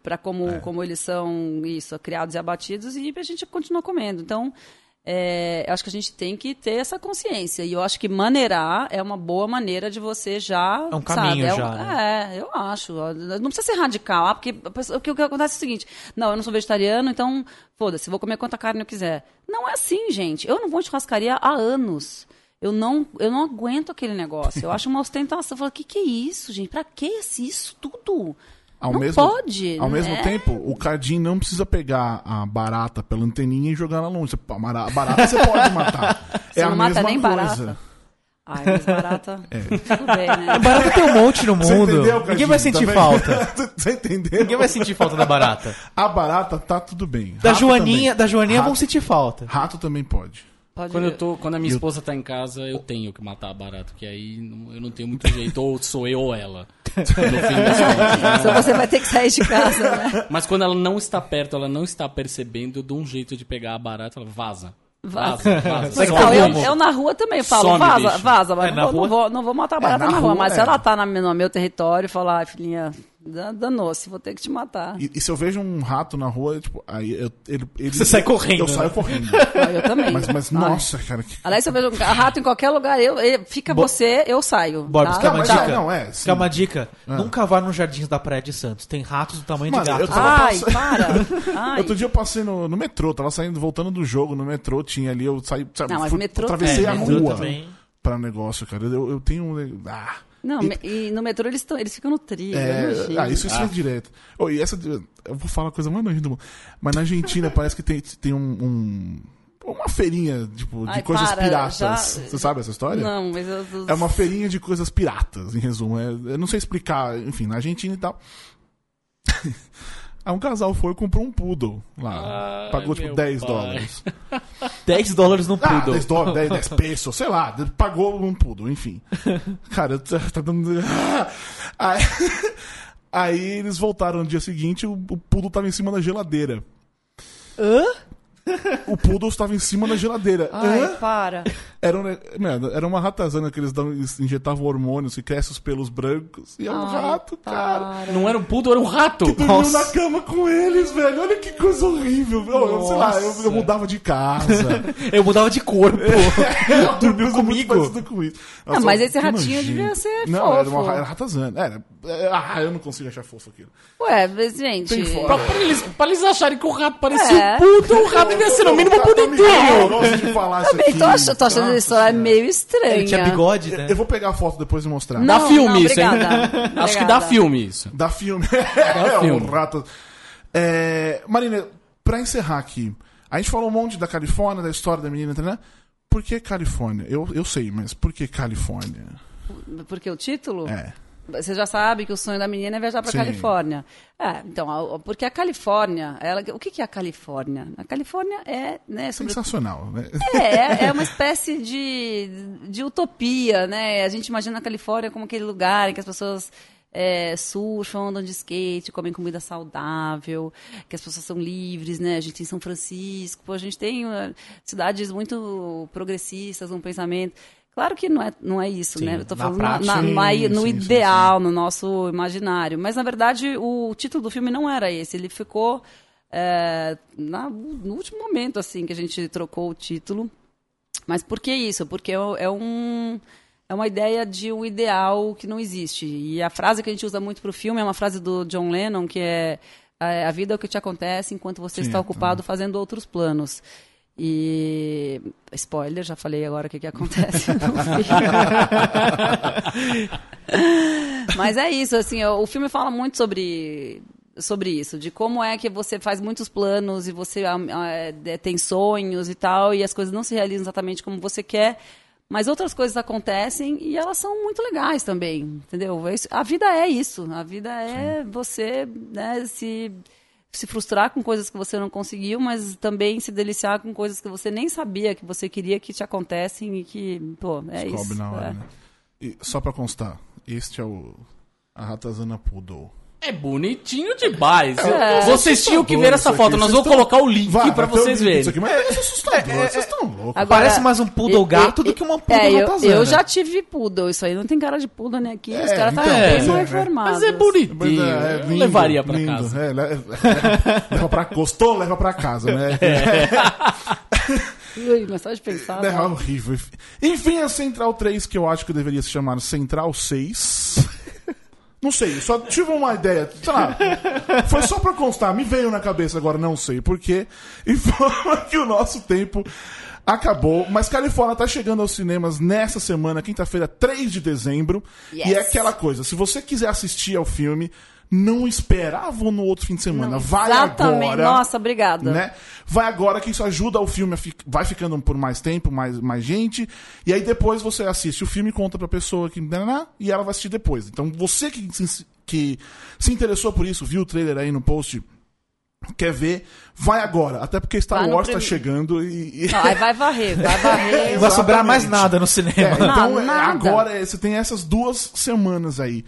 para como, É. como eles são isso, criados e abatidos e a gente continua comendo. Então, é, eu acho que a gente tem que ter essa consciência. E eu acho que maneirar é uma boa maneira de você já. É um caminho sabe, é um- já, né? É, eu acho. Não precisa ser radical, ah, porque o que, o que acontece é o seguinte: não, eu não sou vegetariano, então foda-se, vou comer quanta carne eu quiser. Não é assim, gente. Eu não vou em churrascaria há anos. Eu não, eu não aguento aquele negócio. Eu acho uma ostentação. Eu falo, o que, que é isso, gente? Pra que isso tudo? Ao não mesmo, pode. Ao mesmo é. tempo, o Cardim não precisa pegar a barata pela anteninha e jogar ela longe. A a barata você pode matar. Você é a não mata mesma nem coisa. barata. Ai, mas barata. Tudo bem, né? Barata tem um monte no mundo. entendeu, Ninguém vai sentir vendo? falta. Você entendeu? Ninguém vai sentir falta da barata. A barata tá tudo bem. Da Rato Joaninha, também. da Joaninha Rato, vão sentir falta. Rato também pode. Pode Quando, eu tô, quando a minha esposa tá em casa, eu tenho que matar a barata, que aí eu não tenho muito jeito, ou sou eu ou ela. No fim das você vai ter que sair de casa, né? Mas quando ela não está perto, ela não está percebendo, eu dou um jeito de pegar a barata, ela vaza. Vaza. Vaza, vaza. Mas some. Não, eu, eu na rua também falo, Some, vaza, bicho. vaza, mas É, não, vou, não, vou, não vou matar a barata na na, rua, rua, mas se é. ela tá na, no meu território, falar, ai, filhinha, Danou-se, vou ter que te matar. E, e se eu vejo um rato na rua, tipo, aí eu, ele, ele- Você sai correndo, Eu né? saio correndo. Ah, Eu também. Mas, mas nossa, cara. Que... Aliás, se eu vejo um rato em qualquer lugar, eu, eu- fica você, eu saio. Borbs, tá? uma dica? é, não, é. sim. Quer uma dica? Nunca vá nos jardins da Praia de Santos. Tem ratos do tamanho Mano, de eu gato. tava- Ai, passando- para. Ai. Outro dia eu passei no, no metrô, tava saindo, voltando do jogo no metrô, tinha ali, eu saí, sabe, Não, mas fui- metrô- atravessei É, a metrô rua também. pra negócio, cara. Eu, eu tenho um. Ah, Não, E- e no metrô eles, tão, eles ficam no trilho. é, ah, isso, isso é direto. Oh, e essa, eu vou falar a coisa mais nojenta do mundo. Mas na Argentina parece que tem, tem um, um- uma feirinha tipo, de Ai, coisas para, piratas. já- Você sabe essa história? Não, mas eu... eu- É uma feirinha de coisas piratas, em resumo. É- eu não sei explicar, enfim, na Argentina e tal. Aí um casal foi e comprou um poodle lá. Ai, Pagou tipo meu 10 pai. dólares. 10 dólares no Ah, poodle. 10 dólares, 10, 10 pesos, sei lá, pagou um poodle, enfim. Cara, tá tá dando. Aí, aí eles voltaram no dia seguinte, o, o poodle tava em cima da geladeira. Hã? O poodle estava em cima da geladeira. Ai, Hã? para. Era, um, era uma ratazana que eles dão, injetavam hormônios e crescem os pelos brancos. E é um Ai, rato, cara. Não era um poodle, era um rato. Dormiu Nossa. na cama com eles, velho. Olha que coisa horrível. Eu, eu, sei lá, eu, eu Nossa. mudava de casa. Eu mudava de corpo. eu dormia muito Comigo? com isso. Ah, mas esse que ratinho nojento. devia ser Não, era fofo. uma era ratazana. Era, é, ah, eu não consigo achar fofo aquilo. Ué, mas, gente... Tem fora. Pra, pra eles, pra eles acharem que o rato parecia É. um poodle, o rato devia ser no mínimo Tá, tá bonitinho. Também tô, ach- tô achando essa história Senhora. meio estranha. Ele tinha bigode, né? Eu vou pegar a foto depois e mostrar. Não, Dá filme não, isso, hein? Acho que dá filme isso. Da filme. é, filme. rato. É, Marina, pra encerrar aqui, a gente falou um monte da Califórnia, da história da menina, né? Por que Califórnia? Eu, eu sei, mas por que Califórnia? Porque o título? É. Você já sabe que o sonho da menina é viajar para Sim. Califórnia. É, então, a- porque a Califórnia, ela, o que, que é a Califórnia? A Califórnia é, né, sobre, Sensacional, né? é, é uma espécie de, de utopia, né? A gente imagina a Califórnia como aquele lugar em que as pessoas é, surfam, andam de skate, comem comida saudável, que as pessoas são livres, né? A gente tem São Francisco, a gente tem uh, cidades muito progressistas, um pensamento. Claro que não é, não é isso, Sim, né? Eu tô falando na- prática, na- na- sim, no sim, ideal, no nosso imaginário. Mas, na verdade, o título do filme não era esse. Ele ficou é, na- no último momento, assim, que a gente trocou o título. Mas por que isso? Porque é, é um... É uma ideia de um ideal que não existe. E a frase que a gente usa muito para o filme é uma frase do John Lennon, que é a a vida é o que te acontece enquanto você está é, ocupado fazendo outros planos. E spoiler, já falei agora o que, que acontece no filme. Mas é isso, assim, o filme fala muito sobre sobre isso, de como é que você faz muitos planos e você ah, ah, é, tem sonhos e tal, e as coisas não se realizam exatamente como você quer, mas outras coisas acontecem e elas são muito legais também, entendeu? A vida é isso, a vida é você né, se se frustrar com coisas que você não conseguiu, mas também se deliciar com coisas que você nem sabia que você queria que te acontecem e que, pô, é Descobre isso. na hora, é. né? E só pra constar, este é o. A ratazana Poodle. É bonitinho demais. É. Vocês tinham que ver essa isso foto. aqui. Nós vamos colocar o link Vai, pra vocês verem. disso aqui, mas é assustador, vocês estão loucos. Agora- Parece mais um poodle E- gato e- do que uma poodle É, eu, ratazana. eu já tive poodle, isso aí não tem cara de poodle nem aqui, os É, caras tá então, bem é, mal é. informados. Mas é bonitinho. Mas é, é Eu lindo, levaria pra lindo. casa. É, le- leva pra gostou, leva pra casa, né? Ui, mas só de pensar. É, não. horrível. Enfim, a Central 3, que eu acho que deveria se chamar Central 6. Não sei, só tive uma ideia. Sei lá, foi só pra constar, me veio na cabeça agora, não sei porquê. Informa que o nosso tempo acabou. Mas Califórnia tá chegando aos cinemas nessa semana, quinta-feira, 3 de dezembro. Yes. E é aquela coisa, se você quiser assistir ao filme, não esperava no outro fim de semana. Não, Vai exatamente. agora. Nossa, obrigada. Né? Vai agora que isso ajuda o filme a fi- vai ficando por mais tempo, mais, mais gente, e aí depois você assiste o filme e conta pra pessoa que nananá, e ela vai assistir depois. Então você que se, que se interessou por isso, viu o trailer aí no post, quer ver, vai agora, até porque Star Wars tá prim- chegando e, Não, aí vai varrer, vai varrer. Não vai sobrar mais nada no É, cinema. então é, nada. agora é, você tem essas duas semanas aí.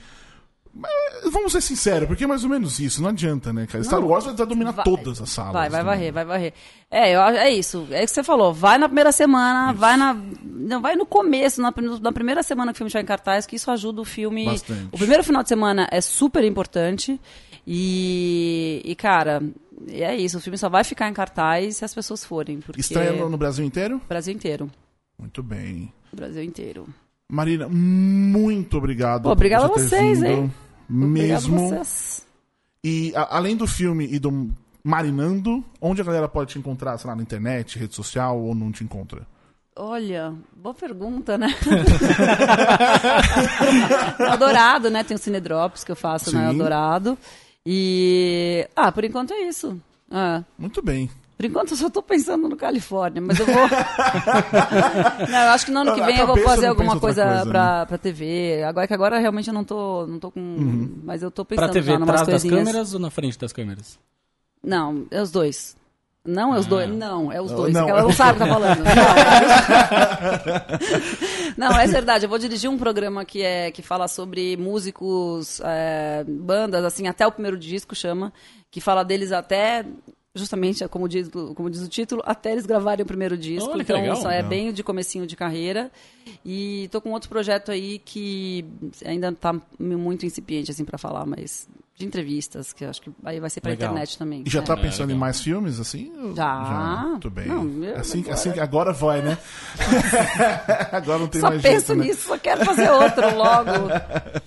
Mas, Vamos ser sinceros, porque é mais ou menos isso, não adianta, né, cara? Star Wars vai dominar Vai- todas as salas. Vai, vai né? varrer, vai varrer. É, eu, é isso. É isso que você falou. Vai na primeira semana, vai na. Não, vai no começo, na, na primeira semana que o filme estiver em cartaz, que isso ajuda o filme. Bastante. O primeiro final de semana é super importante. E, e, cara, é isso. O filme só vai ficar em cartaz se as pessoas forem. Porque Estreia no, Brasil inteiro? Brasil inteiro. Muito bem. Brasil inteiro. Marina, muito obrigado. Por a vocês, vindo. hein? Mesmo. Vocês. E a- além do filme e do Marinando, onde a galera pode te encontrar, sei lá, na internet, rede social ou não te encontra? Olha, boa pergunta, né? no Eldorado, né? Tem o Cine Drops que eu faço Sim. no Eldorado. E. Ah, por enquanto é isso. Ah, Muito bem. Por enquanto eu só tô pensando no Califórnia, mas eu vou. não, eu acho que no ano que vem eu vou fazer alguma coisa, coisa, pra, né? TV. Agora que agora realmente eu não tô, não tô com. Mas eu tô pensando Pra TV, já numas atrás das câmeras ou na frente das câmeras? Não, é os dois. Não, é os dois. Não, é os dois. Não, Ela é não o- sabe o que tá falando. Não, não, é verdade. Eu vou dirigir um programa que, é, que fala sobre músicos, é, bandas, assim, até o primeiro disco chama, que fala deles até. Justamente, como diz, como diz o título, até eles gravarem o primeiro disco. Olha então, legal. só é bem de comecinho de carreira. E tô com outro projeto aí que ainda tá muito incipiente, assim, pra falar, mas de entrevistas, que eu acho que aí vai ser pra Legal. internet também. E já É. tá pensando em legal. mais filmes, assim? Já. Muito bem. Não, assim, agora- assim agora vai, né? agora não tem Só mais penso jeito, né? nisso, só quero fazer outro logo.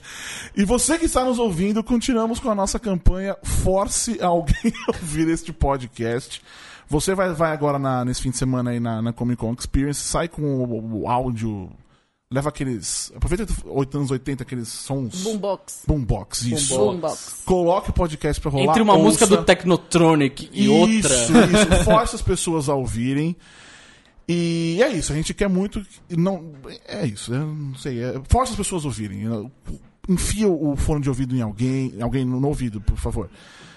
E você que está nos ouvindo, continuamos com a nossa campanha Force alguém a ouvir este podcast. Você vai, vai agora na- nesse fim de semana aí na, na Comic Con Experience, sai com o, o áudio, leva aqueles. Aproveita os anos 80, aqueles sons. Boombox. Boombox, isso. Boombox. Coloque o podcast pra rolar. Entre uma ouça. música do Technotronic e outra. Isso, isso. Force as pessoas a ouvirem. E é isso, a gente quer muito. Não, é isso, eu não sei. É, força as pessoas a ouvirem. Enfia o fone de ouvido em alguém, alguém no, no ouvido, por favor.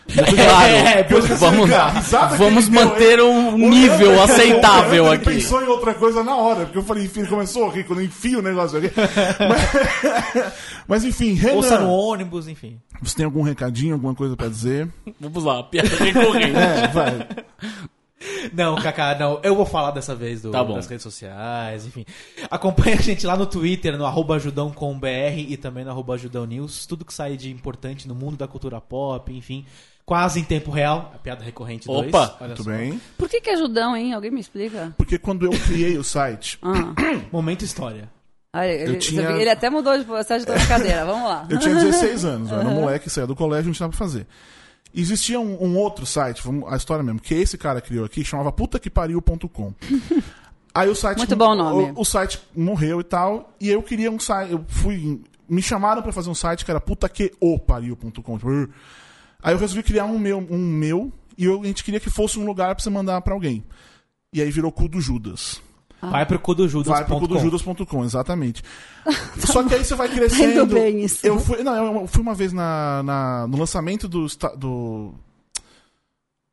Claro, É, eu esqueci vamos, vamos deu, manter um O nível Leandro- aceitável Leandro aqui. pensou em outra coisa na hora, porque eu falei, enfim, começou a rir quando eu enfio o negócio aqui. Mas, mas enfim, Ouça no Renan, ônibus, enfim. você tem algum recadinho, alguma coisa pra dizer? Vamos lá, piada recorrente. É, vai. Não, Kaká, não. Eu vou falar dessa vez do, Tá das redes sociais, enfim. Acompanha a gente lá no Twitter, no arroba ajudão.com.br e também no arroba ajudão news. Tudo que sai de importante no mundo da cultura pop, enfim. Quase em tempo real. A piada recorrente dois. Opa, Olha Muito só. bem. Por que, que é ajudão, hein? Alguém me explica? Porque quando eu criei o site, Ah. Momento história. Ah, ele, tinha- ele até mudou de agitou de cadeira. Vamos lá. Eu tinha 16 anos, eu era um moleque, saía do colégio, não tinha nada pra fazer. Existia um, um outro site, vamos- a história mesmo, que esse cara criou aqui, chamava putaquepariu.com. Aí o site. Muito bom o nome. O, o site morreu e tal, e eu queria um site. Eu fui. Me chamaram pra fazer um site que era putaqueopariu.com. Tipo. Aí eu resolvi criar um meu, um meu e eu- a gente queria que fosse um lugar pra você mandar pra alguém. E aí virou cu do Judas. Vai pro cudojudas.com. Vai pro cudojudas.com, exatamente. Só que aí você vai crescendo. Indo bem isso. Eu fui, não, eu fui uma vez na, na- no lançamento do, do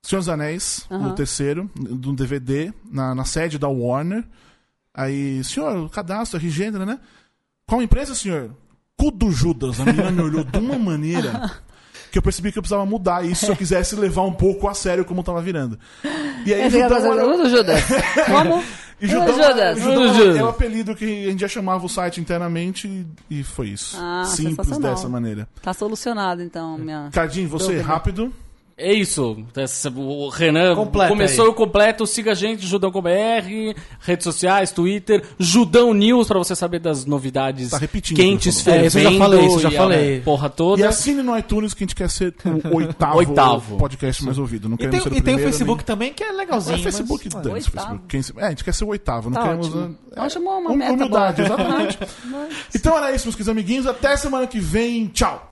Senhor dos Anéis, Aham. o terceiro, do DVD, na, na sede da Warner. Aí, senhor, o cadastro, RG, né? Qual empresa, senhor? Cu do Judas. A menina me olhou de uma maneira que eu percebi que eu precisava mudar isso se eu quisesse levar um pouco a sério como tava virando. E aí, Esse Judão cara era- Judas. Como? e Judão, Judas. Judão Judas. é o apelido que a gente já chamava o site internamente e, foi isso. Ah, Simples dessa maneira. Tá solucionado, então, minha. Cardinho, você, Dúvida. rápido. É isso. O Renan Completa começou aí. o completo. Siga a gente, Judão com BR, redes sociais, Twitter, Judão News, pra você saber das novidades Tá repetindo quentes, o que ele falou. É, eu já fervendo falei, isso eu já falei. Porra toda. E assine no iTunes que a gente quer ser o oitavo, Oitavo. podcast mais ouvido. Não E tem, queremos ser o e tem o primeiro, Facebook nem- também, que é É legalzinho. o Facebook mas... Oitavo. Facebook. Quem É, a gente quer ser o oitavo, não Tá queremos. ótimo. é, Acho uma, uma hum- meta humildade, boa. exatamente. então era isso, meus queridos amiguinhos. Até semana que vem. Tchau!